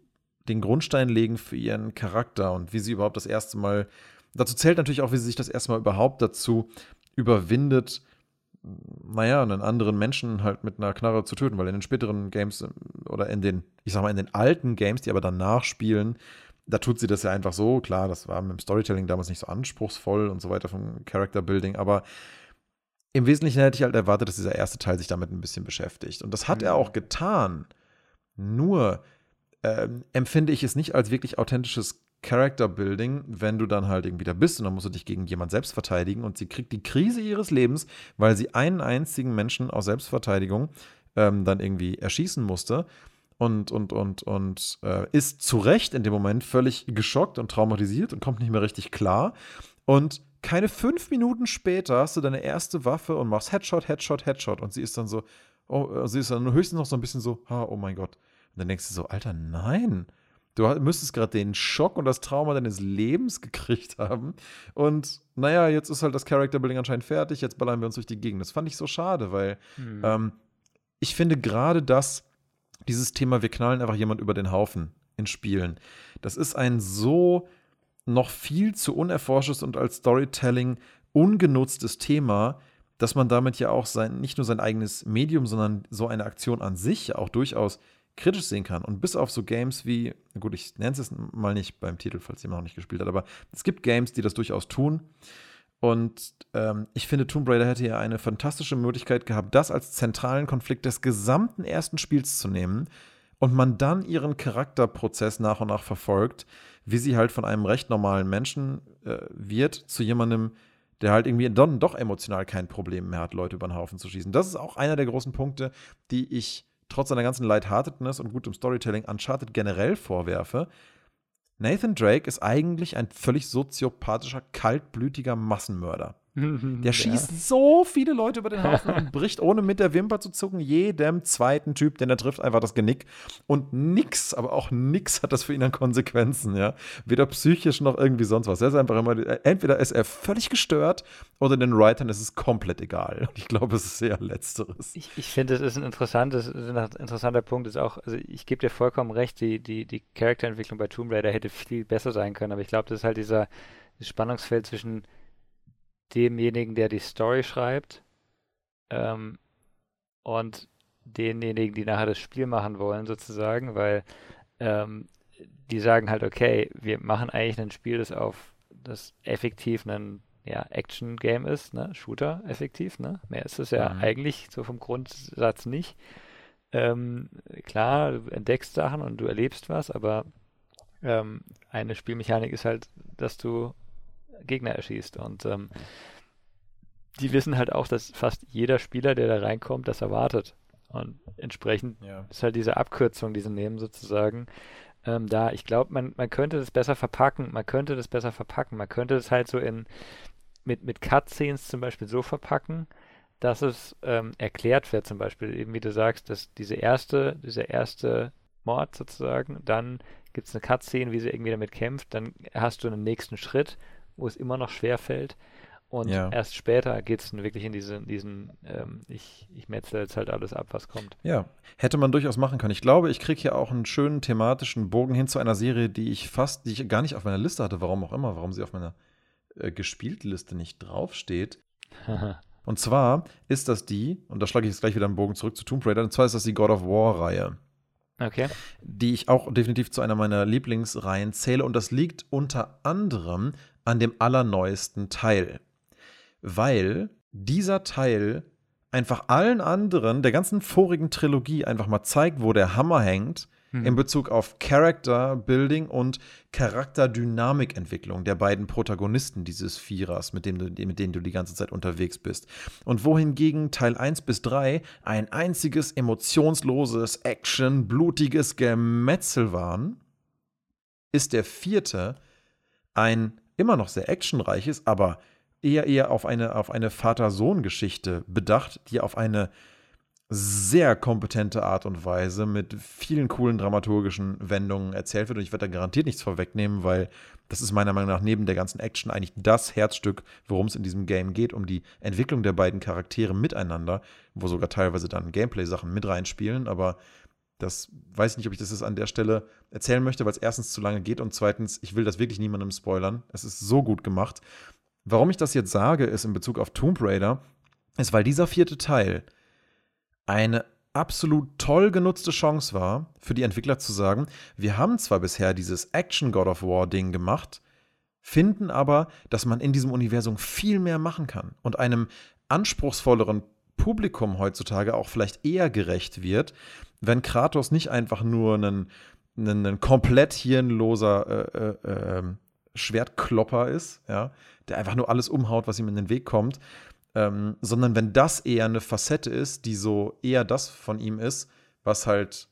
den Grundstein legen für ihren Charakter und wie sie überhaupt das erste Mal. Dazu zählt natürlich auch, wie sie sich das erste Mal überhaupt dazu überwindet, naja, einen anderen Menschen halt mit einer Knarre zu töten, weil in den späteren Games ähm, oder in den, ich sag mal, in den alten Games, die aber danach spielen, da tut sie das ja einfach so. Klar, das war mit dem Storytelling damals nicht so anspruchsvoll und so weiter vom Character Building, aber im Wesentlichen hätte ich halt erwartet, dass dieser erste Teil sich damit ein bisschen beschäftigt. Und das hat mhm. er auch getan. Nur ähm, empfinde ich es nicht als wirklich authentisches Character Building, wenn du dann halt irgendwie da bist und dann musst du dich gegen jemand selbst verteidigen und sie kriegt die Krise ihres Lebens, weil sie einen einzigen Menschen aus Selbstverteidigung ähm, dann irgendwie erschießen musste und, und, und, und äh, ist zu Recht in dem Moment völlig geschockt und traumatisiert und kommt nicht mehr richtig klar. Und keine fünf Minuten später hast du deine erste Waffe und machst Headshot, Headshot, Headshot. Und sie ist dann so, oh, sie ist dann höchstens noch so ein bisschen so, oh mein Gott. Und dann denkst du so, Alter, nein. Du müsstest gerade den Schock und das Trauma deines Lebens gekriegt haben. Und naja, jetzt ist halt das Character Building anscheinend fertig, jetzt ballern wir uns durch die Gegend. Das fand ich so schade, weil mhm. ähm, ich finde gerade das, dieses Thema, wir knallen einfach jemand über den Haufen in Spielen, das ist ein so noch viel zu unerforschtes und als Storytelling ungenutztes Thema, dass man damit ja auch sein, nicht nur sein eigenes Medium, sondern so eine Aktion an sich auch durchaus kritisch sehen kann. Und bis auf so Games wie, gut, ich nenne es mal nicht beim Titel, falls jemand noch nicht gespielt hat, aber es gibt Games, die das durchaus tun. Und ähm, ich finde, Tomb Raider hätte ja eine fantastische Möglichkeit gehabt, das als zentralen Konflikt des gesamten ersten Spiels zu nehmen und man dann ihren Charakterprozess nach und nach verfolgt, wie sie halt von einem recht normalen Menschen äh, wird zu jemandem, der halt irgendwie dann doch emotional kein Problem mehr hat, Leute über den Haufen zu schießen. Das ist auch einer der großen Punkte, die ich trotz seiner ganzen Lightheartedness und gutem Storytelling Uncharted generell vorwerfe. Nathan Drake ist eigentlich ein völlig soziopathischer, kaltblütiger Massenmörder. Der ja. schießt so viele Leute über den Haufen und bricht, ohne mit der Wimper zu zucken, jedem zweiten Typ, den er trifft, einfach das Genick. Und nix, aber auch nix hat das für ihn an Konsequenzen, ja. Weder psychisch noch irgendwie sonst was. Er ist einfach immer, entweder ist er völlig gestört oder den Writern ist es komplett egal. Und ich glaube, es ist eher Letzteres. Ich, ich finde, es ist ein interessantes, ein interessanter Punkt, ist auch, also ich gebe dir vollkommen recht, die, die, die Charakterentwicklung bei Tomb Raider hätte viel besser sein können, aber ich glaube, das ist halt dieser Spannungsfeld zwischen demjenigen, der die Story schreibt ähm, und denjenigen, die nachher das Spiel machen wollen, sozusagen, weil ähm, die sagen halt, okay, wir machen eigentlich ein Spiel, das auf das effektiv ein ja, Action-Game ist, ne? Shooter effektiv, ne? Mehr ist es ja mhm. eigentlich so vom Grundsatz nicht. Ähm, klar, du entdeckst Sachen und du erlebst was, aber ähm, eine Spielmechanik ist halt, dass du Gegner erschießt. Und ähm, die wissen halt auch, dass fast jeder Spieler, der da reinkommt, das erwartet. Und entsprechend ja. ist halt diese Abkürzung, die sie nehmen, sozusagen, ähm, da. Ich glaube, man, man könnte das besser verpacken. Man könnte das besser verpacken. Man könnte das halt so in mit, mit Cutscenes zum Beispiel so verpacken, dass es ähm, erklärt wird, zum Beispiel, eben wie du sagst, dass diese erste, dieser erste Mord sozusagen, dann gibt es eine Cutscene, wie sie irgendwie damit kämpft, dann hast du einen nächsten Schritt wo es immer noch schwer fällt. Und ja. erst später geht es wirklich in diese, diesen, ähm, ich, ich metzel jetzt halt alles ab, was kommt. Ja, hätte man durchaus machen können. Ich glaube, ich kriege hier auch einen schönen thematischen Bogen hin zu einer Serie, die ich fast, die ich gar nicht auf meiner Liste hatte, warum auch immer, warum sie auf meiner äh, Gespieltliste nicht draufsteht. und zwar ist das die, und da schlage ich jetzt gleich wieder einen Bogen zurück zu Tomb Raider, und zwar ist das die God of War-Reihe. Okay. Die ich auch definitiv zu einer meiner Lieblingsreihen zähle. Und das liegt unter anderem an dem allerneuesten Teil weil dieser Teil einfach allen anderen, der ganzen vorigen Trilogie, einfach mal zeigt, wo der Hammer hängt mhm. in Bezug auf Character Building und Charakterdynamikentwicklung der beiden Protagonisten dieses Vierers, mit, dem du, mit denen du die ganze Zeit unterwegs bist. Und wohingegen Teil 1 bis 3 ein einziges emotionsloses, Action, blutiges Gemetzel waren, ist der vierte ein immer noch sehr actionreiches, aber eher eher auf eine, auf eine Vater-Sohn-Geschichte bedacht, die auf eine sehr kompetente Art und Weise mit vielen coolen dramaturgischen Wendungen erzählt wird. Und ich werde da garantiert nichts vorwegnehmen, weil das ist meiner Meinung nach neben der ganzen Action eigentlich das Herzstück, worum es in diesem Game geht, um die Entwicklung der beiden Charaktere miteinander, wo sogar teilweise dann Gameplay-Sachen mit reinspielen. Aber das weiß ich nicht, ob ich das jetzt an der Stelle erzählen möchte, weil es erstens zu lange geht und zweitens, ich will das wirklich niemandem spoilern. Es ist so gut gemacht. Warum ich das jetzt sage, ist in Bezug auf Tomb Raider, ist, weil dieser vierte Teil eine absolut toll genutzte Chance war, für die Entwickler zu sagen, wir haben zwar bisher dieses Action God of War Ding gemacht, finden aber, dass man in diesem Universum viel mehr machen kann und einem anspruchsvolleren Publikum heutzutage auch vielleicht eher gerecht wird, wenn Kratos nicht einfach nur ein, ein, komplett hirnloser äh, äh, äh, Schwertklopper ist, ja, der einfach nur alles umhaut, was ihm in den Weg kommt, ähm, sondern wenn das eher eine Facette ist, die so eher das von ihm ist, was halt,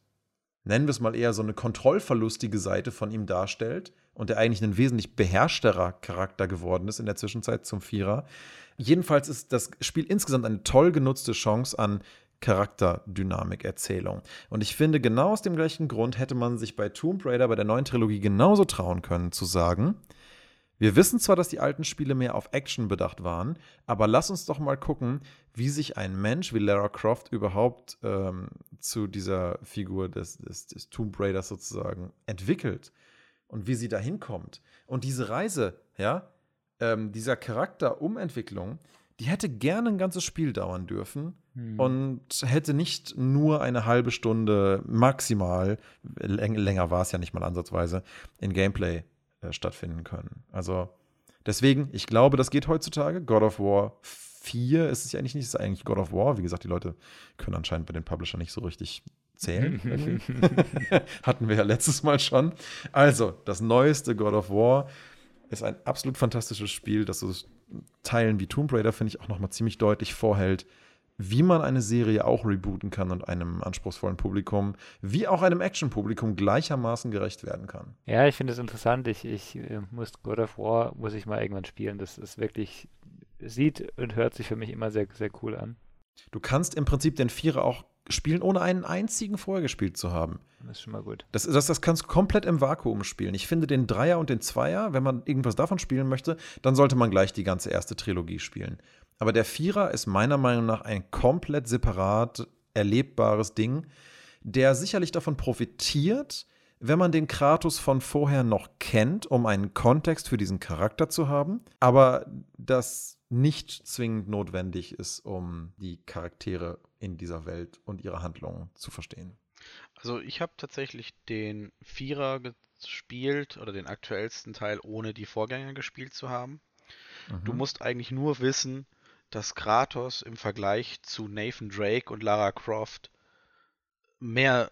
nennen wir es mal eher so eine kontrollverlustige Seite von ihm darstellt und der eigentlich ein wesentlich beherrschterer Charakter geworden ist in der Zwischenzeit zum Vierer. Jedenfalls ist das Spiel insgesamt eine toll genutzte Chance an Charakterdynamik-Erzählung. Und ich finde, genau aus dem gleichen Grund hätte man sich bei Tomb Raider, bei der neuen Trilogie, genauso trauen können, zu sagen, wir wissen zwar, dass die alten Spiele mehr auf Action bedacht waren, aber lass uns doch mal gucken, wie sich ein Mensch wie Lara Croft überhaupt ähm, zu dieser Figur des, des, des Tomb Raiders sozusagen entwickelt und wie sie da hinkommt. Und diese Reise, ja, ähm, dieser Charakterumentwicklung, die hätte gerne ein ganzes Spiel dauern dürfen. Und hätte nicht nur eine halbe Stunde maximal, länger war es ja nicht mal ansatzweise, in Gameplay äh, stattfinden können. Also deswegen, ich glaube, das geht heutzutage. God of War 4 ist es ja eigentlich nicht, es ist eigentlich God of War. Wie gesagt, die Leute können anscheinend bei den Publisher nicht so richtig zählen. Hatten wir ja letztes Mal schon. Also, das neueste God of War ist ein absolut fantastisches Spiel, das so Teilen wie Tomb Raider, finde ich, auch nochmal ziemlich deutlich vorhält, wie man eine Serie auch rebooten kann und einem anspruchsvollen Publikum wie auch einem Action-Publikum gleichermaßen gerecht werden kann. Ja, ich finde es interessant. Ich, ich äh, muss God of War muss ich mal irgendwann spielen. Das ist wirklich sieht und hört sich für mich immer sehr sehr cool an. Du kannst im Prinzip den Vierer auch spielen, ohne einen einzigen vorher gespielt zu haben. Das ist schon mal gut. Das, das, das kannst du komplett im Vakuum spielen. Ich finde den Dreier und den Zweier, wenn man irgendwas davon spielen möchte, dann sollte man gleich die ganze erste Trilogie spielen. Aber der Vierer ist meiner Meinung nach ein komplett separat erlebbares Ding, der sicherlich davon profitiert, wenn man den Kratos von vorher noch kennt, um einen Kontext für diesen Charakter zu haben, aber das nicht zwingend notwendig ist, um die Charaktere in dieser Welt und ihre Handlungen zu verstehen. Also ich habe tatsächlich den Vierer gespielt oder den aktuellsten Teil, ohne die Vorgänger gespielt zu haben. Mhm. Du musst eigentlich nur wissen, dass Kratos im Vergleich zu Nathan Drake und Lara Croft mehr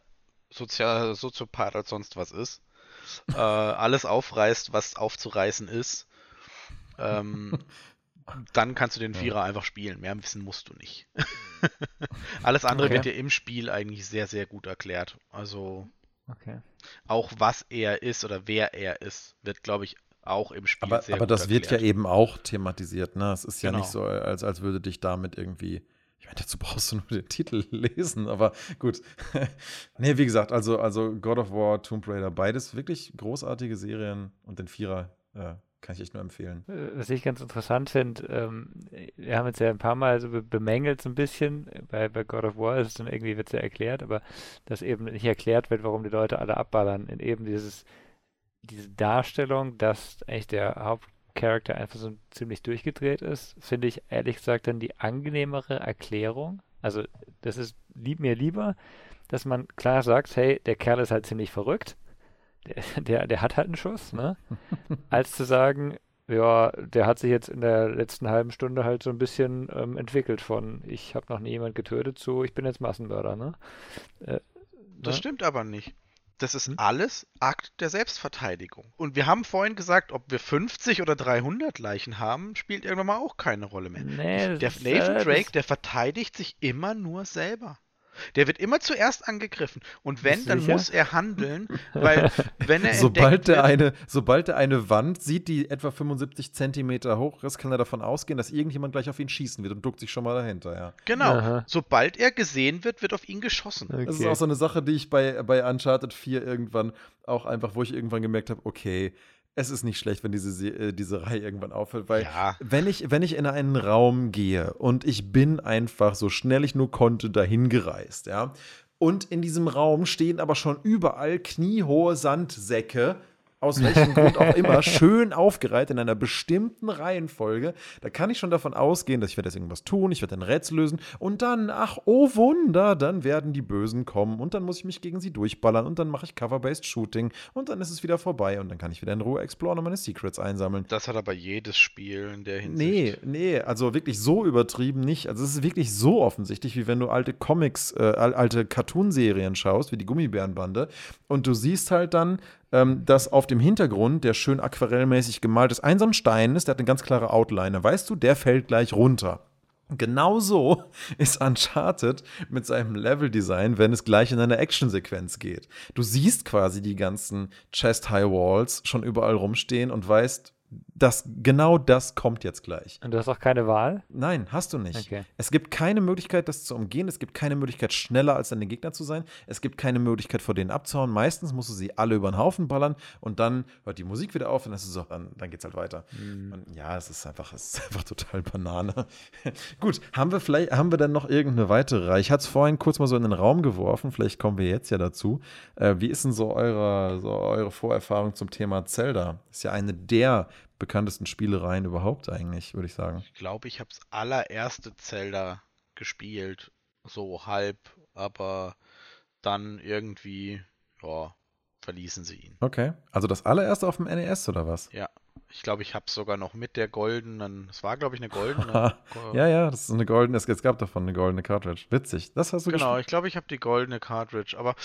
Sozial Soziopath als sonst was ist. äh, alles aufreißt, was aufzureißen ist. Ähm, dann kannst du den Vierer ja. einfach spielen. Mehr wissen musst du nicht. alles andere okay. wird dir im Spiel eigentlich sehr, sehr gut erklärt. Also okay. auch was er ist oder wer er ist, wird, glaube ich, auch im Spiel aber, sehr Aber das erklärt. wird ja eben auch thematisiert, ne? Es ist ja genau. nicht so, als, als würde dich damit irgendwie. Ich meine, dazu brauchst du nur den Titel lesen, aber gut. nee, wie gesagt, also, also God of War, Tomb Raider, beides wirklich großartige Serien und den Vierer, äh, Kann ich echt nur empfehlen. Äh, was ich ganz interessant finde, ähm, wir haben jetzt ja ein paar Mal so bemängelt so ein bisschen, bei, bei God of War ist es dann irgendwie, wird es ja erklärt, aber dass eben nicht erklärt wird, warum die Leute alle abballern, in eben dieses, diese Darstellung, dass eigentlich der Hauptcharakter einfach so ziemlich durchgedreht ist, finde ich ehrlich gesagt dann die angenehmere Erklärung. Also das ist lieb mir lieber, dass man klar sagt, hey, der Kerl ist halt ziemlich verrückt, der, der, der hat halt einen Schuss, ne? Als zu sagen, ja, der hat sich jetzt in der letzten halben Stunde halt so ein bisschen ähm, entwickelt von ich habe noch nie jemand getötet zu ich bin jetzt Massenmörder, ne? Äh, das ne? stimmt aber nicht. Das ist hm? alles Akt der Selbstverteidigung. Und wir haben vorhin gesagt, ob wir 50 oder 300 Leichen haben, spielt irgendwann mal auch keine Rolle mehr. Nee, der Nathan äh, Drake, der verteidigt sich immer nur selber. Der wird immer zuerst angegriffen. Und wenn, dann muss er handeln, weil wenn er sobald der wird, eine, Sobald er eine Wand sieht, die etwa 75 Zentimeter hoch ist, kann er davon ausgehen, dass irgendjemand gleich auf ihn schießen wird und duckt sich schon mal dahinter, ja. Genau. Aha. Sobald er gesehen wird, wird auf ihn geschossen. Okay. Das ist auch so eine Sache, die ich bei, bei Uncharted 4 irgendwann auch einfach, wo ich irgendwann gemerkt habe, okay, es ist nicht schlecht, wenn diese, äh, diese Reihe irgendwann aufhört, weil ja. wenn, ich, wenn ich in einen Raum gehe und ich bin einfach so schnell ich nur konnte dahin gereist, ja, und in diesem Raum stehen aber schon überall kniehohe Sandsäcke aus welchem Grund auch immer, schön aufgereiht in einer bestimmten Reihenfolge. Da kann ich schon davon ausgehen, dass ich werde jetzt irgendwas tun, ich werde ein Rätsel lösen und dann, ach, oh Wunder, dann werden die Bösen kommen und dann muss ich mich gegen sie durchballern und dann mache ich Cover-Based Shooting und dann ist es wieder vorbei und dann kann ich wieder in Ruhe exploren und meine Secrets einsammeln. Das hat aber jedes Spiel in der Hinsicht. Nee, nee, also wirklich so übertrieben nicht. Also es ist wirklich so offensichtlich, wie wenn du alte Comics, äh, alte Cartoonserien schaust, wie die Gummibärenbande und du siehst halt dann, ähm, dass auf dem Hintergrund, der schön aquarellmäßig gemalt ist, ein so ein Stein ist, der hat eine ganz klare Outline. Weißt du, der fällt gleich runter. Genauso ist Uncharted mit seinem Leveldesign, wenn es gleich in eine Actionsequenz geht. Du siehst quasi die ganzen Chest-High-Walls schon überall rumstehen und weißt, das, genau das kommt jetzt gleich. Und du hast auch keine Wahl? Nein, hast du nicht. Okay. Es gibt keine Möglichkeit, das zu umgehen. Es gibt keine Möglichkeit, schneller als deine Gegner zu sein. Es gibt keine Möglichkeit, vor denen abzuhauen. Meistens musst du sie alle über den Haufen ballern und dann hört die Musik wieder auf und dann so, dann, dann geht's halt weiter. Mhm. Und ja, es ist einfach, es ist einfach total Banane. Gut, haben wir vielleicht, haben wir dann noch irgendeine weitere Reihe? Ich hatte es vorhin kurz mal so in den Raum geworfen, vielleicht kommen wir jetzt ja dazu. Äh, wie ist denn so eure, so eure Vorerfahrung zum Thema Zelda? Ist ja eine der bekanntesten Spielereien überhaupt eigentlich, würde ich sagen. Ich glaube, ich habe das allererste Zelda gespielt, so halb, aber dann irgendwie, ja, verließen sie ihn. Okay, also das allererste auf dem NES oder was? Ja, ich glaube, ich habe es sogar noch mit der goldenen, es war glaube ich eine goldene. ja, ja, das ist eine goldene, es gab davon eine goldene Cartridge. Witzig, das hast du Genau, ich glaube, ich habe die goldene Cartridge, aber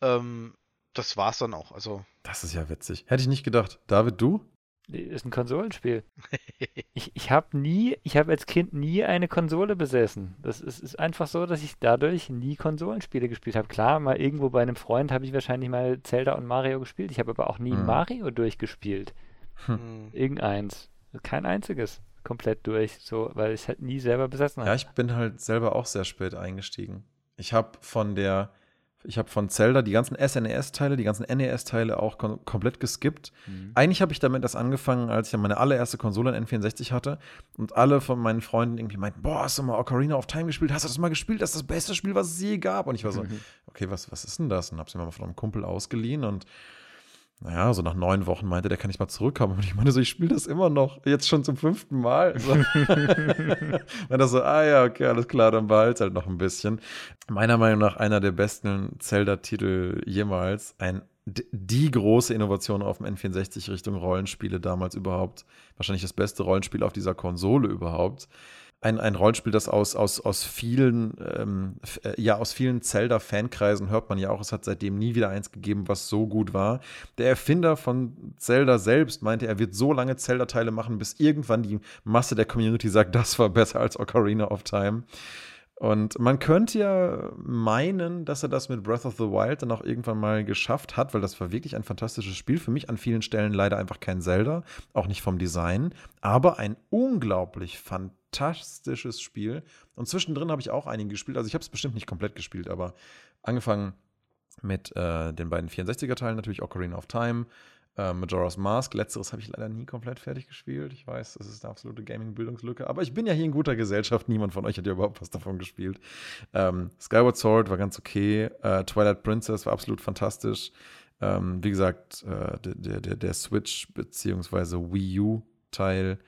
ähm, das war's dann auch. Also. Das ist ja witzig. Hätte ich nicht gedacht. David, du? Ist ein Konsolenspiel. ich ich habe nie, ich habe als Kind nie eine Konsole besessen. Das ist, ist einfach so, dass ich dadurch nie Konsolenspiele gespielt habe. Klar, mal irgendwo bei einem Freund habe ich wahrscheinlich mal Zelda und Mario gespielt. Ich habe aber auch nie hm. Mario durchgespielt. Hm. Irgendeins. Kein einziges komplett durch, so, weil ich es halt nie selber besessen habe. Ja, ich bin halt selber auch sehr spät eingestiegen. Ich habe von der ich habe von Zelda die ganzen SNES-Teile, die ganzen NES-Teile auch kom komplett geskippt. Mhm. Eigentlich habe ich damit das angefangen, als ich ja meine allererste Konsole in N64 hatte und alle von meinen Freunden irgendwie meinten, boah, hast du mal Ocarina of Time gespielt? Hast du das mal gespielt? Das ist das beste Spiel, was es je gab. Und ich war so, mhm. okay, was, was ist denn das? Und habe es mir mal von einem Kumpel ausgeliehen und naja, so nach neun Wochen meinte der, kann ich mal zurückkommen. Und ich meine so, ich spiele das immer noch, jetzt schon zum fünften Mal. So. und das so, ah ja, okay, alles klar, dann behalte halt noch ein bisschen. Meiner Meinung nach einer der besten Zelda-Titel jemals. Ein, die große Innovation auf dem N64 Richtung Rollenspiele damals überhaupt. Wahrscheinlich das beste Rollenspiel auf dieser Konsole überhaupt ein, ein Rollenspiel, das aus, aus, aus vielen, ähm, äh, ja, aus vielen Zelda-Fankreisen hört man ja auch, es hat seitdem nie wieder eins gegeben, was so gut war. Der Erfinder von Zelda selbst meinte, er wird so lange Zelda-Teile machen, bis irgendwann die Masse der Community sagt, das war besser als Ocarina of Time. Und man könnte ja meinen, dass er das mit Breath of the Wild dann auch irgendwann mal geschafft hat, weil das war wirklich ein fantastisches Spiel. Für mich an vielen Stellen leider einfach kein Zelda, auch nicht vom Design, aber ein unglaublich fantastisches Spiel. Und zwischendrin habe ich auch einige gespielt. Also ich habe es bestimmt nicht komplett gespielt, aber angefangen mit äh, den beiden 64er-Teilen natürlich, Ocarina of Time, äh, Majora's Mask. Letzteres habe ich leider nie komplett fertig gespielt. Ich weiß, das ist eine absolute Gaming-Bildungslücke. Aber ich bin ja hier in guter Gesellschaft. Niemand von euch hat ja überhaupt was davon gespielt. Ähm, Skyward Sword war ganz okay. Äh, Twilight Princess war absolut fantastisch. Ähm, wie gesagt, äh, der, der, der Switch- bzw. Wii U-Teil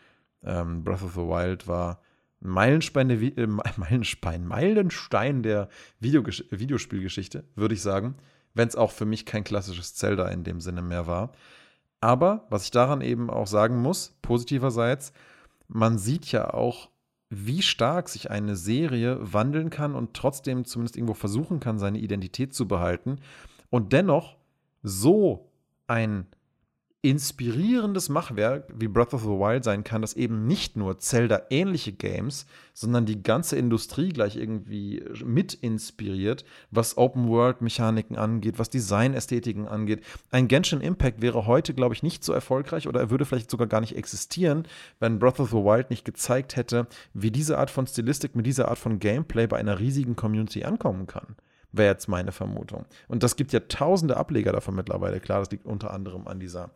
ähm, Breath of the Wild war Meilenstein der, äh, Meilenstein, Meilenstein der Videospielgeschichte, würde ich sagen. Wenn es auch für mich kein klassisches Zelda in dem Sinne mehr war. Aber was ich daran eben auch sagen muss, positiverseits, man sieht ja auch, wie stark sich eine Serie wandeln kann und trotzdem zumindest irgendwo versuchen kann, seine Identität zu behalten und dennoch so ein inspirierendes Machwerk wie Breath of the Wild sein kann, das eben nicht nur Zelda-ähnliche Games, sondern die ganze Industrie gleich irgendwie mit inspiriert, was Open-World-Mechaniken angeht, was Design-Ästhetiken angeht. Ein Genshin Impact wäre heute, glaube ich, nicht so erfolgreich oder er würde vielleicht sogar gar nicht existieren, wenn Breath of the Wild nicht gezeigt hätte, wie diese Art von Stilistik mit dieser Art von Gameplay bei einer riesigen Community ankommen kann wäre jetzt meine Vermutung. Und das gibt ja tausende Ableger davon mittlerweile. Klar, das liegt unter anderem an dieser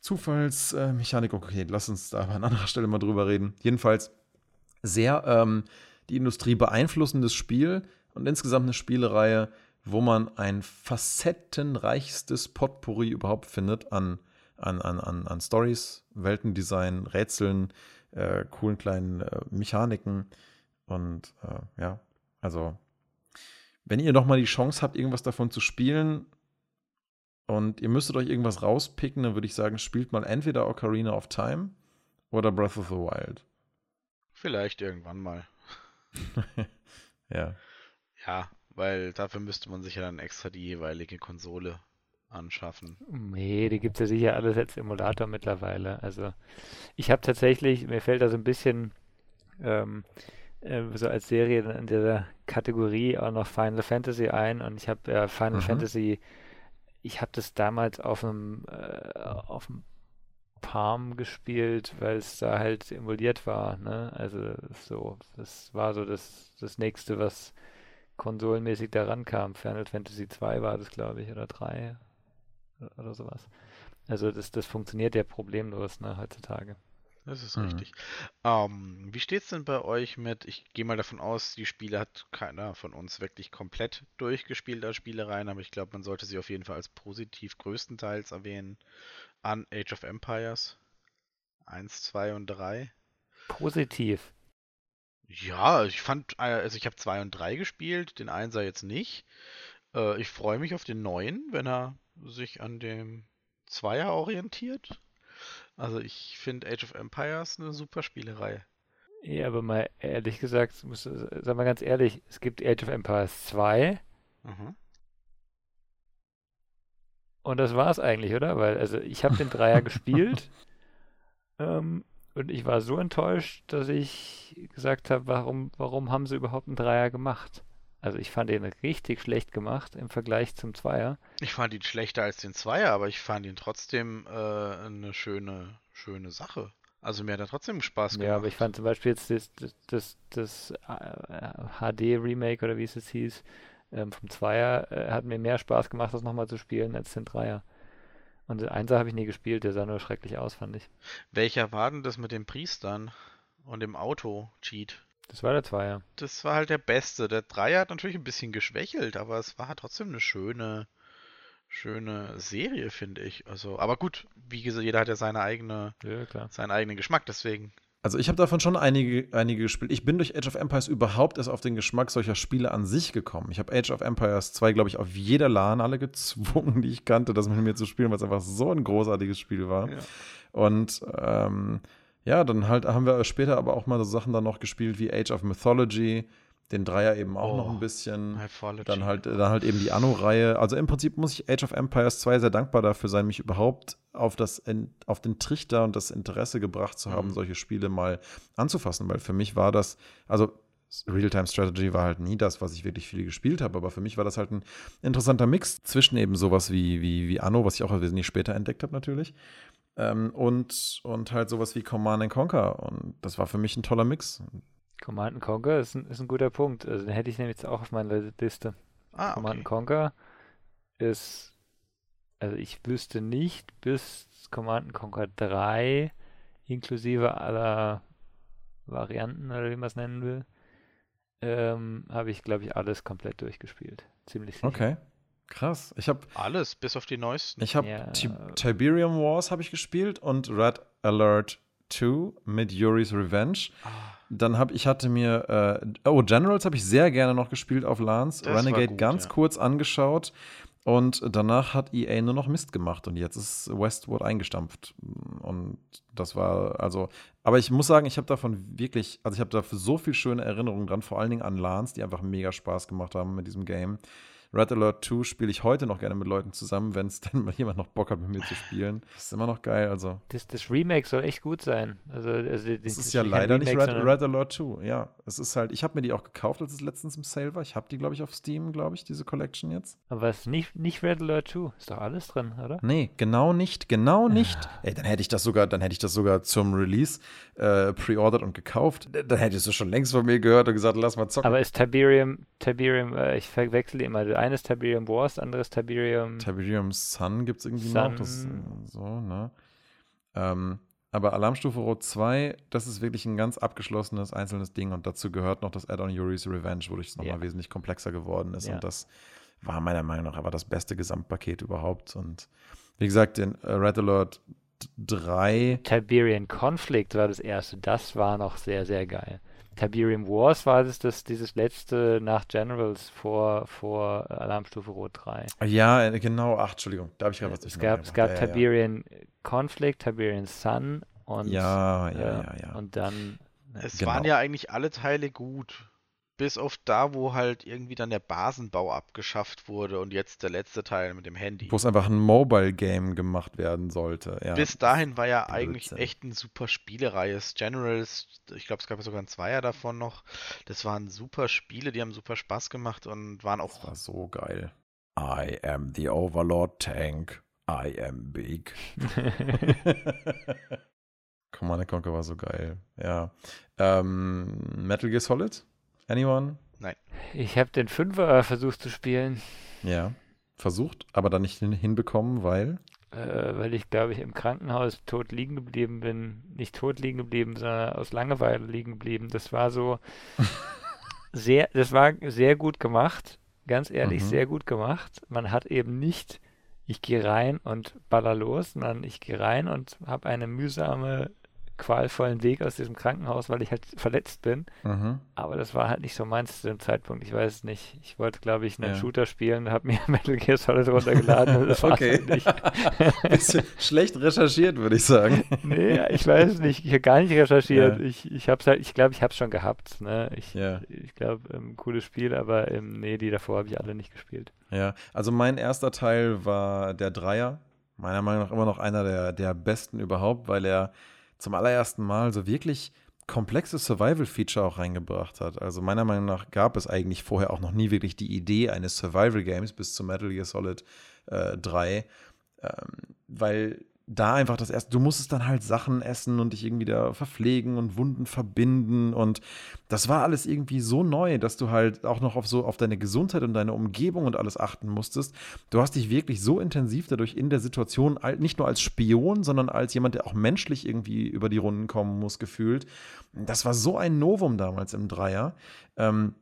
Zufallsmechanik. okay, lass uns da an anderer Stelle mal drüber reden. Jedenfalls sehr ähm, die Industrie beeinflussendes Spiel und insgesamt eine Spielereihe, wo man ein facettenreichstes Potpourri überhaupt findet an, an, an, an, an Stories, Weltendesign, Rätseln, äh, coolen kleinen äh, Mechaniken. Und äh, ja, also wenn ihr noch mal die Chance habt, irgendwas davon zu spielen und ihr müsstet euch irgendwas rauspicken, dann würde ich sagen, spielt mal entweder Ocarina of Time oder Breath of the Wild. Vielleicht irgendwann mal. ja. Ja, weil dafür müsste man sich ja dann extra die jeweilige Konsole anschaffen. Nee, die gibt es ja sicher alles als Emulator mittlerweile. Also ich habe tatsächlich, mir fällt da so ein bisschen ähm, äh, so als Serie in dieser Kategorie auch noch Final Fantasy ein und ich habe äh, Final mhm. Fantasy, ich habe das damals auf einem äh, auf dem Palm gespielt, weil es da halt emuliert war, ne? Also so, das war so das, das nächste, was konsolenmäßig da rankam. Final Fantasy 2 war das, glaube ich, oder 3 oder sowas. Also das, das funktioniert ja problemlos, ne, heutzutage. Das ist mhm. richtig. Ähm, wie steht es denn bei euch mit, ich gehe mal davon aus, die Spiele hat keiner von uns wirklich komplett durchgespielt als Spielereien, aber ich glaube, man sollte sie auf jeden Fall als positiv größtenteils erwähnen an Age of Empires 1, 2 und 3. Positiv. Ja, ich fand, äh, also ich habe 2 und 3 gespielt, den 1er jetzt nicht. Äh, ich freue mich auf den neuen, wenn er sich an dem Zweier orientiert. Also ich finde Age of Empires eine super Spielerei. Ja, aber mal ehrlich gesagt, muss, sag mal ganz ehrlich, es gibt Age of Empires 2. Mhm. Und das war es eigentlich, oder? Weil, also ich habe den Dreier gespielt ähm, und ich war so enttäuscht, dass ich gesagt habe, warum, warum haben sie überhaupt einen Dreier gemacht? Also ich fand ihn richtig schlecht gemacht im Vergleich zum Zweier. Ich fand ihn schlechter als den Zweier, aber ich fand ihn trotzdem äh, eine schöne, schöne Sache. Also mir hat er trotzdem Spaß gemacht. Ja, aber ich fand zum Beispiel jetzt das, das, das, das HD-Remake oder wie es jetzt hieß, ähm, vom Zweier äh, hat mir mehr Spaß gemacht, das nochmal zu spielen, als den Dreier. Und den Einser habe ich nie gespielt, der sah nur schrecklich aus, fand ich. Welcher war denn das mit den Priestern und dem Auto-Cheat? Das war der Zweier. Das war halt der beste. Der Dreier hat natürlich ein bisschen geschwächelt, aber es war trotzdem eine schöne, schöne Serie, finde ich. Also, aber gut, wie gesagt, jeder hat ja seine eigene, ja, seinen eigenen Geschmack, deswegen. Also ich habe davon schon einige, einige gespielt. Ich bin durch Age of Empires überhaupt erst auf den Geschmack solcher Spiele an sich gekommen. Ich habe Age of Empires 2, glaube ich, auf jeder LAN alle gezwungen, die ich kannte, das mit mir zu spielen, weil es einfach so ein großartiges Spiel war. Ja. Und ähm, ja, dann halt haben wir später aber auch mal so Sachen dann noch gespielt wie Age of Mythology, den Dreier eben auch oh, noch ein bisschen. Mythology. Dann halt, dann halt eben die Anno-Reihe. Also im Prinzip muss ich Age of Empires 2 sehr dankbar dafür sein, mich überhaupt auf, das, auf den Trichter und das Interesse gebracht zu haben, mhm. solche Spiele mal anzufassen, weil für mich war das, also Real-Time-Strategy war halt nie das, was ich wirklich viel gespielt habe, aber für mich war das halt ein interessanter Mix zwischen eben sowas wie, wie, wie Anno, was ich auch wesentlich später entdeckt habe natürlich, ähm, und, und halt sowas wie Command Conquer. Und das war für mich ein toller Mix. Command Conquer ist ein, ist ein guter Punkt. Also den hätte ich nämlich jetzt auch auf meiner Liste. Ah, Command okay. Conquer ist also ich wüsste nicht bis Command Conquer 3 inklusive aller Varianten oder wie man es nennen will, ähm, habe ich, glaube ich, alles komplett durchgespielt. Ziemlich sicher. Okay. Krass. Ich habe alles bis auf die neuesten. Ich habe ja. Tiberium Wars habe ich gespielt und Red Alert 2 mit Yuri's Revenge. Ah. Dann habe ich hatte mir äh, oh Generals habe ich sehr gerne noch gespielt auf Lance. Das Renegade gut, ganz ja. kurz angeschaut. Und danach hat EA nur noch Mist gemacht und jetzt ist Westwood eingestampft. Und das war also, aber ich muss sagen, ich habe davon wirklich, also ich habe dafür so viel schöne Erinnerungen dran, vor allen Dingen an Lance, die einfach mega Spaß gemacht haben mit diesem Game. Red Alert 2 spiele ich heute noch gerne mit Leuten zusammen, wenn es denn mal jemand noch Bock hat, mit mir zu spielen. Das ist immer noch geil. Also. Das, das Remake soll echt gut sein. Also, also das, das ist ja leider Remake, nicht Red, Red, Alert 2. Ja, es ist halt, ich habe mir die auch gekauft, als es letztens im Sale war. Ich habe die, glaube ich, auf Steam, glaube ich, diese Collection jetzt. Aber es ist nicht, nicht Red Alert 2. Ist doch alles drin, oder? Nee, genau nicht. Genau nicht. Ah. Ey, dann hätte ich das sogar, dann hätte ich das sogar zum Release äh, pre-ordered und gekauft. Dann hättest du schon längst von mir gehört und gesagt, lass mal zocken. Aber ist Tiberium, Tiberium, äh, ich verwechsel immer, eines Tiberium Wars, anderes Tiberium. Tiberium Sun gibt es irgendwie Sun. noch. Das, so, ne? Ähm, aber Alarmstufe Rot 2, das ist wirklich ein ganz abgeschlossenes, einzelnes Ding und dazu gehört noch das Add-on Yuri's Revenge, wodurch es nochmal ja. wesentlich komplexer geworden ist. Ja. Und das war meiner Meinung nach aber das beste Gesamtpaket überhaupt. Und wie gesagt, den äh, Red Alert 3. Tiberian Conflict war das erste. Das war noch sehr, sehr geil. Tiberium Wars war das, das dieses letzte nach Generals vor, vor Alarmstufe Rot 3. Ja, äh, genau. Ach, Entschuldigung, da habe ich gerade was Es gab, es gab ja, Tiberian ja. Conflict, Tiberian Sun und, ja, ja, ja, ja. und dann. Es genau. waren ja eigentlich alle Teile gut. Bis auf da, wo halt irgendwie dann der Basenbau abgeschafft wurde und jetzt der letzte Teil mit dem Handy. Wo es einfach ein Mobile-Game gemacht werden sollte. Ja. Bis dahin war ja eigentlich echt eine super Spielereihe. Generals, ich glaube, es gab ja sogar ein Zweier davon noch. Das waren super Spiele, die haben super Spaß gemacht und waren auch. Das war so geil. I am the Overlord Tank. I am big. Command Conquer war so geil. Ja. Ähm, Metal Gear Solid? Anyone? Nein. Ich habe den Fünfer versucht zu spielen. Ja, versucht, aber dann nicht hinbekommen, weil? Äh, weil ich, glaube ich, im Krankenhaus tot liegen geblieben bin. Nicht tot liegen geblieben, sondern aus Langeweile liegen geblieben. Das war so sehr, das war sehr gut gemacht. Ganz ehrlich, mhm. sehr gut gemacht. Man hat eben nicht, ich gehe rein und baller los, sondern ich gehe rein und habe eine mühsame qualvollen Weg aus diesem Krankenhaus, weil ich halt verletzt bin. Mhm. Aber das war halt nicht so meins zu dem Zeitpunkt. Ich weiß es nicht. Ich wollte, glaube ich, einen ja. Shooter spielen, habe mir Metal Gear Solid runtergeladen. das okay. Halt. Bisschen schlecht recherchiert, würde ich sagen. nee, ich weiß es nicht. Ich habe gar nicht recherchiert. Ja. Ich, ich habe halt, ich glaube, ich habe es schon gehabt. Ne? Ich, ja. ich glaube, ähm, cooles Spiel, aber ähm, nee, die davor habe ich alle nicht gespielt. Ja, also mein erster Teil war der Dreier. Meiner Meinung nach immer noch einer der, der besten überhaupt, weil er zum allerersten Mal so wirklich komplexe Survival-Feature auch reingebracht hat. Also meiner Meinung nach gab es eigentlich vorher auch noch nie wirklich die Idee eines Survival-Games bis zu Metal Gear Solid äh, 3, ähm, weil da einfach das erste, du musstest dann halt Sachen essen und dich irgendwie da verpflegen und Wunden verbinden und das war alles irgendwie so neu, dass du halt auch noch auf so auf deine Gesundheit und deine Umgebung und alles achten musstest. Du hast dich wirklich so intensiv dadurch in der Situation nicht nur als Spion, sondern als jemand, der auch menschlich irgendwie über die Runden kommen muss, gefühlt. Das war so ein Novum damals im Dreier, ähm,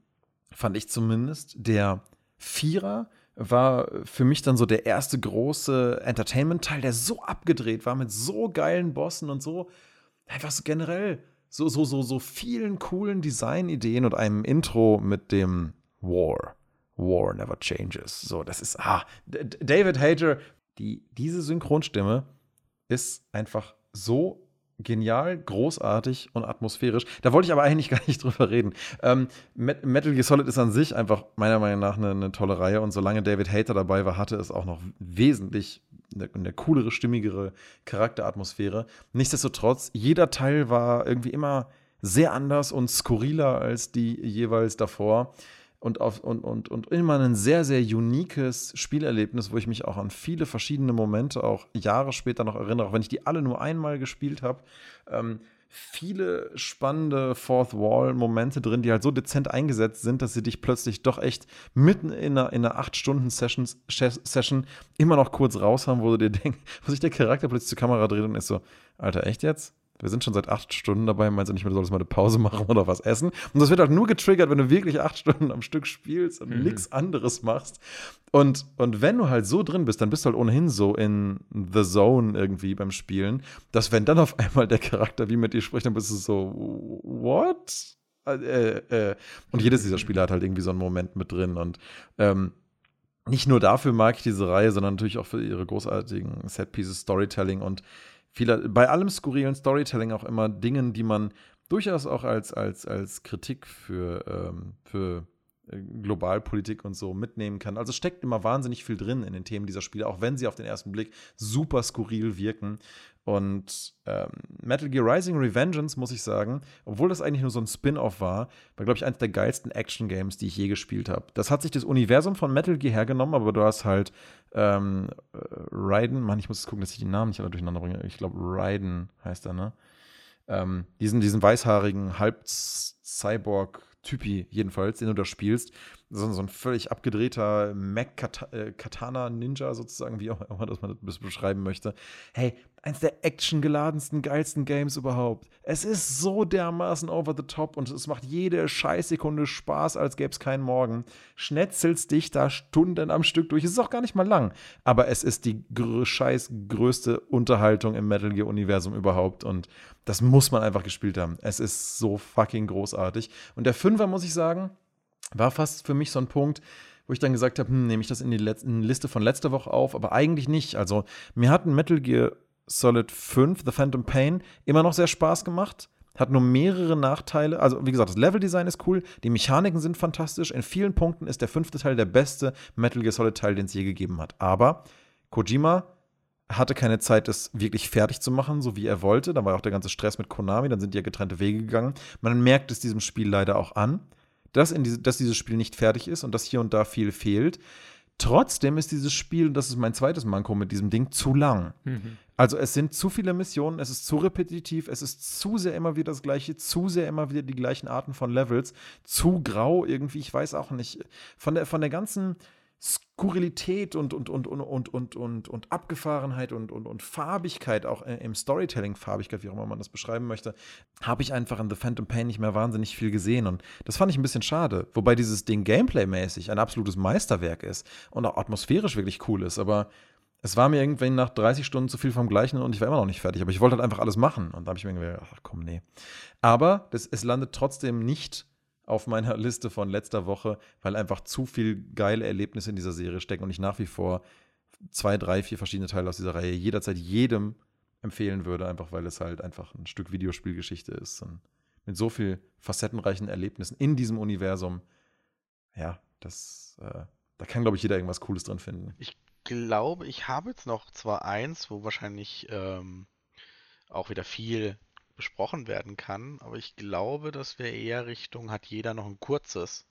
fand ich zumindest. Der Vierer war für mich dann so der erste große Entertainment-Teil, der so abgedreht war mit so geilen Bossen und so einfach so generell so, so, so, so vielen coolen Designideen und einem Intro mit dem War. War never changes. So, das ist, ah, David Hager, die, diese Synchronstimme ist einfach so genial, großartig und atmosphärisch. Da wollte ich aber eigentlich gar nicht drüber reden. Ähm, Metal Gear Solid ist an sich einfach meiner Meinung nach eine, eine, tolle Reihe und solange David Hater dabei war, hatte es auch noch wesentlich eine, eine coolere, stimmigere Charakteratmosphäre. Nichtsdestotrotz, jeder Teil war irgendwie immer sehr anders und skurriler als die jeweils davor und, auf, und, und, und immer ein sehr, sehr uniques Spielerlebnis, wo ich mich auch an viele verschiedene Momente auch Jahre später noch erinnere, auch wenn ich die alle nur einmal gespielt habe. Ähm, viele spannende Fourth Wall-Momente drin, die halt so dezent eingesetzt sind, dass sie dich plötzlich doch echt mitten in einer, in einer 8-Stunden-Session immer noch kurz raus haben, wo du dir denkst, wo sich der Charakter plötzlich zur Kamera dreht und ist so, Alter, echt jetzt? Wir sind schon seit acht Stunden dabei, meinst du nicht du solltest mal eine Pause machen oder was essen? Und das wird halt nur getriggert, wenn du wirklich acht Stunden am Stück spielst und mhm. nichts anderes machst. Und, und wenn du halt so drin bist, dann bist du halt ohnehin so in the zone irgendwie beim Spielen, dass wenn dann auf einmal der Charakter wie mit dir spricht, dann bist du so, what? Äh, äh. Und jedes dieser Spiele hat halt irgendwie so einen Moment mit drin. Und ähm, nicht nur dafür mag ich diese Reihe, sondern natürlich auch für ihre großartigen Set-Pieces, Storytelling und viele, bei allem skurrilen Storytelling auch immer Dingen, die man durchaus auch als, als, als Kritik für, ähm, für Globalpolitik und so mitnehmen kann. Also steckt immer wahnsinnig viel drin in den Themen dieser Spiele, auch wenn sie auf den ersten Blick super skurril wirken. Und ähm, Metal Gear Rising Revengeance, muss ich sagen, obwohl das eigentlich nur so ein Spin-off war, war, glaube ich, eines der geilsten Action-Games, die ich je gespielt habe. Das hat sich das Universum von Metal Gear hergenommen, aber du hast halt ähm, äh, Raiden, Mann, ich muss jetzt gucken, dass ich die Namen nicht alle durcheinander bringe. Ich glaube, Raiden heißt er, ne? Ähm, diesen, diesen weißhaarigen Halb-Cyborg-Typi jedenfalls, den du da spielst so, so ein völlig abgedrehter Mac-Katana-Ninja sozusagen, wie auch immer das man das beschreiben möchte. Hey, eins der actiongeladensten, geilsten Games überhaupt. Es ist so dermaßen over the top und es macht jede Scheißsekunde Spaß, als gäbe es keinen Morgen. Schnetzelst dich da Stunden am Stück durch. Es ist auch gar nicht mal lang, aber es ist die scheiß größte Unterhaltung im Metal Gear-Universum überhaupt und das muss man einfach gespielt haben. Es ist so fucking großartig. Und der Fünfer, muss ich sagen, war fast für mich so ein Punkt, wo ich dann gesagt habe, hm, nehme ich das in die, Let in die Liste von letzter Woche auf, aber eigentlich nicht. Also mir hat ein Metal Gear Solid 5, The Phantom Pain, immer noch sehr Spaß gemacht. Hat nur mehrere Nachteile. Also, wie gesagt, das Leveldesign ist cool, die Mechaniken sind fantastisch. In vielen Punkten ist der fünfte Teil der beste Metal Gear Solid-Teil, den es je gegeben hat. Aber Kojima hatte keine Zeit, das wirklich fertig zu machen, so wie er wollte. Da war auch der ganze Stress mit Konami, dann sind die ja getrennte Wege gegangen. Man merkt es diesem Spiel leider auch an dass, diese, dass dieses Spiel nicht fertig ist und dass hier und da viel fehlt. Trotzdem ist dieses Spiel, das ist mein zweites Manko mit diesem Ding, zu lang. Mhm. Also es sind zu viele Missionen, es ist zu repetitiv, es ist zu sehr immer wieder das Gleiche, zu sehr immer wieder die gleichen Arten von Levels, zu grau irgendwie, ich weiß auch nicht. Von der, von der ganzen Skurrilität und, und, und, und, und, und, und, und Abgefahrenheit und, und, und Farbigkeit, auch im Storytelling Farbigkeit, wie auch immer man das beschreiben möchte, habe ich einfach in The Phantom Pain nicht mehr wahnsinnig viel gesehen. Und das fand ich ein bisschen schade. Wobei dieses Ding Gameplay-mäßig ein absolutes Meisterwerk ist und auch atmosphärisch wirklich cool ist. Aber es war mir irgendwann nach 30 Stunden zu viel vom Gleichen und ich war immer noch nicht fertig. Aber ich wollte halt einfach alles machen. Und da habe ich mir gedacht, ach komm, nee. Aber das, es landet trotzdem nicht auf meiner Liste von letzter Woche, weil einfach zu viel geile Erlebnisse in dieser Serie stecken und ich nach wie vor zwei, drei, vier verschiedene Teile aus dieser Reihe jederzeit jedem empfehlen würde, einfach weil es halt einfach ein Stück Videospielgeschichte ist und mit so viel facettenreichen Erlebnissen in diesem Universum. Ja, das, äh, da kann, glaube ich, jeder irgendwas Cooles drin finden. Ich glaube, ich habe jetzt noch zwar eins, wo wahrscheinlich ähm, auch wieder viel besprochen werden kann, aber ich glaube, dass wir eher Richtung hat jeder noch ein kurzes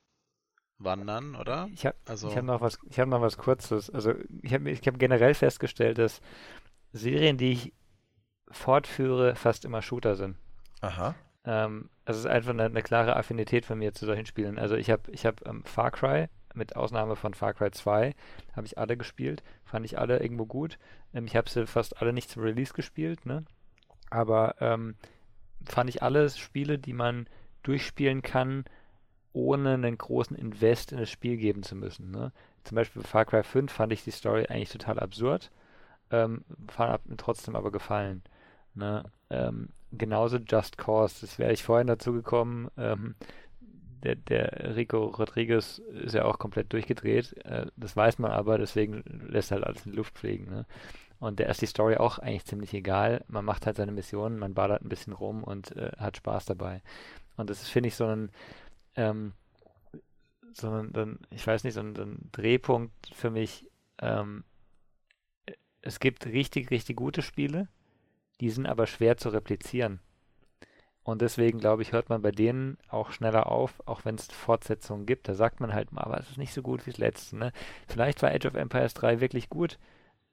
wandern, oder? Ich habe also, hab noch, was, hab noch was Kurzes. Also ich habe ich hab generell festgestellt, dass Serien, die ich fortführe, fast immer Shooter sind. Aha. Ähm, also es ist einfach eine, eine, klare Affinität von mir zu solchen Spielen. Also ich habe ich hab, ähm, Far Cry, mit Ausnahme von Far Cry 2, habe ich alle gespielt. Fand ich alle irgendwo gut. Ähm, ich habe sie fast alle nicht zum Release gespielt, ne? Aber ähm, fand ich alles Spiele, die man durchspielen kann, ohne einen großen Invest in das Spiel geben zu müssen. Ne? Zum Beispiel bei Far Cry 5 fand ich die Story eigentlich total absurd, ähm, fand mir trotzdem aber gefallen. Ne? Ähm, genauso Just Cause, das wäre ich vorhin dazu gekommen. Ähm, der, der, Rico Rodriguez ist ja auch komplett durchgedreht. Äh, das weiß man aber, deswegen lässt halt alles in die Luft fliegen. Ne? Und der ist die Story auch eigentlich ziemlich egal. Man macht halt seine Missionen, man ballert ein bisschen rum und äh, hat Spaß dabei. Und das ist, finde ich, so ein, ähm, so ein, ich weiß nicht, so ein, ein Drehpunkt für mich. Ähm, es gibt richtig, richtig gute Spiele, die sind aber schwer zu replizieren. Und deswegen, glaube ich, hört man bei denen auch schneller auf, auch wenn es Fortsetzungen gibt. Da sagt man halt mal, aber es ist nicht so gut wie das letzte. Ne? Vielleicht war Age of Empires 3 wirklich gut,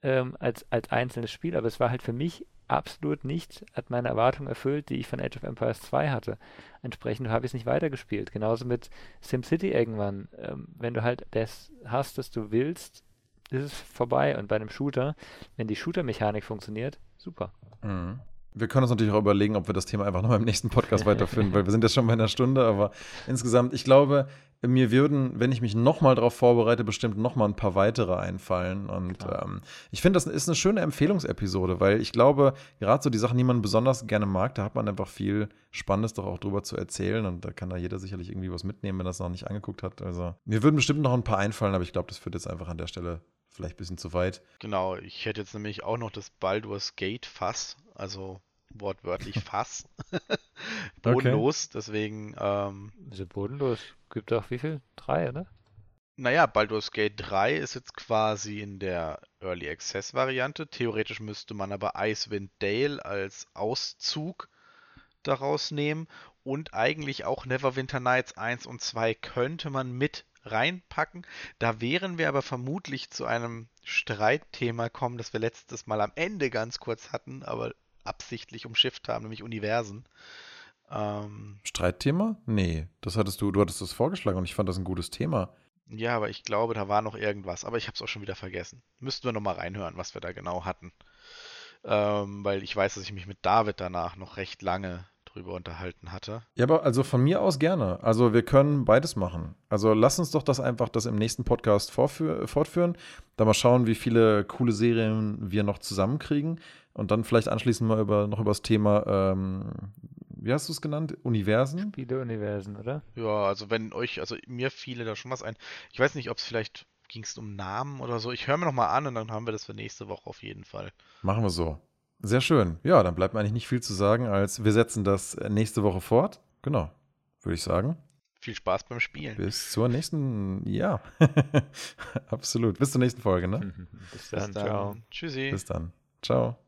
ähm, als, als einzelnes Spiel, aber es war halt für mich absolut nicht, hat meine Erwartung erfüllt, die ich von Age of Empires 2 hatte. Entsprechend habe ich es nicht weitergespielt. Genauso mit SimCity irgendwann. Ähm, wenn du halt das hast, das du willst, ist es vorbei. Und bei einem Shooter, wenn die Shooter-Mechanik funktioniert, super. Mhm. Wir können uns natürlich auch überlegen, ob wir das Thema einfach nochmal im nächsten Podcast weiterführen, weil wir sind jetzt schon bei einer Stunde, aber insgesamt, ich glaube, mir würden, wenn ich mich nochmal darauf vorbereite, bestimmt nochmal ein paar weitere einfallen. Und ähm, ich finde, das ist eine schöne Empfehlungsepisode, weil ich glaube, gerade so die Sachen, die man besonders gerne mag, da hat man einfach viel Spannendes doch auch drüber zu erzählen und da kann da jeder sicherlich irgendwie was mitnehmen, wenn er das noch nicht angeguckt hat. Also mir würden bestimmt noch ein paar einfallen, aber ich glaube, das führt jetzt einfach an der Stelle vielleicht ein bisschen zu weit. Genau, ich hätte jetzt nämlich auch noch das Baldur's Gate Fass, also wortwörtlich Fass. bodenlos, okay. deswegen. Ähm, Wieso bodenlos? Gibt auch wie viel? Drei, oder? Naja, Baldur's Gate 3 ist jetzt quasi in der Early Access Variante. Theoretisch müsste man aber Icewind Dale als Auszug daraus nehmen und eigentlich auch Neverwinter Nights 1 und 2 könnte man mit reinpacken. Da wären wir aber vermutlich zu einem Streitthema kommen, das wir letztes Mal am Ende ganz kurz hatten, aber absichtlich umschifft haben, nämlich Universen. Ähm, Streitthema? Nee, das hattest du, du hattest das vorgeschlagen und ich fand das ein gutes Thema. Ja, aber ich glaube, da war noch irgendwas, aber ich habe es auch schon wieder vergessen. Müssten wir nochmal reinhören, was wir da genau hatten. Ähm, weil ich weiß, dass ich mich mit David danach noch recht lange drüber unterhalten hatte. Ja, aber also von mir aus gerne. Also wir können beides machen. Also lass uns doch das einfach das im nächsten Podcast fortführen. Da mal schauen, wie viele coole Serien wir noch zusammenkriegen. Und dann vielleicht anschließend mal über, noch über das Thema, ähm, wie hast du es genannt? Universen? Spiele-Universen, oder? Ja, also wenn euch, also mir fiele da schon was ein. Ich weiß nicht, ob es vielleicht ging es um Namen oder so. Ich höre mir noch mal an und dann haben wir das für nächste Woche auf jeden Fall. Machen wir so. Sehr schön. Ja, dann bleibt mir eigentlich nicht viel zu sagen, als wir setzen das nächste Woche fort. Genau, würde ich sagen. Viel Spaß beim Spielen. Bis zur nächsten, ja, absolut. Bis zur nächsten Folge, ne? Bis dann, Bis dann. ciao. Tschüssi. Bis dann. Ciao.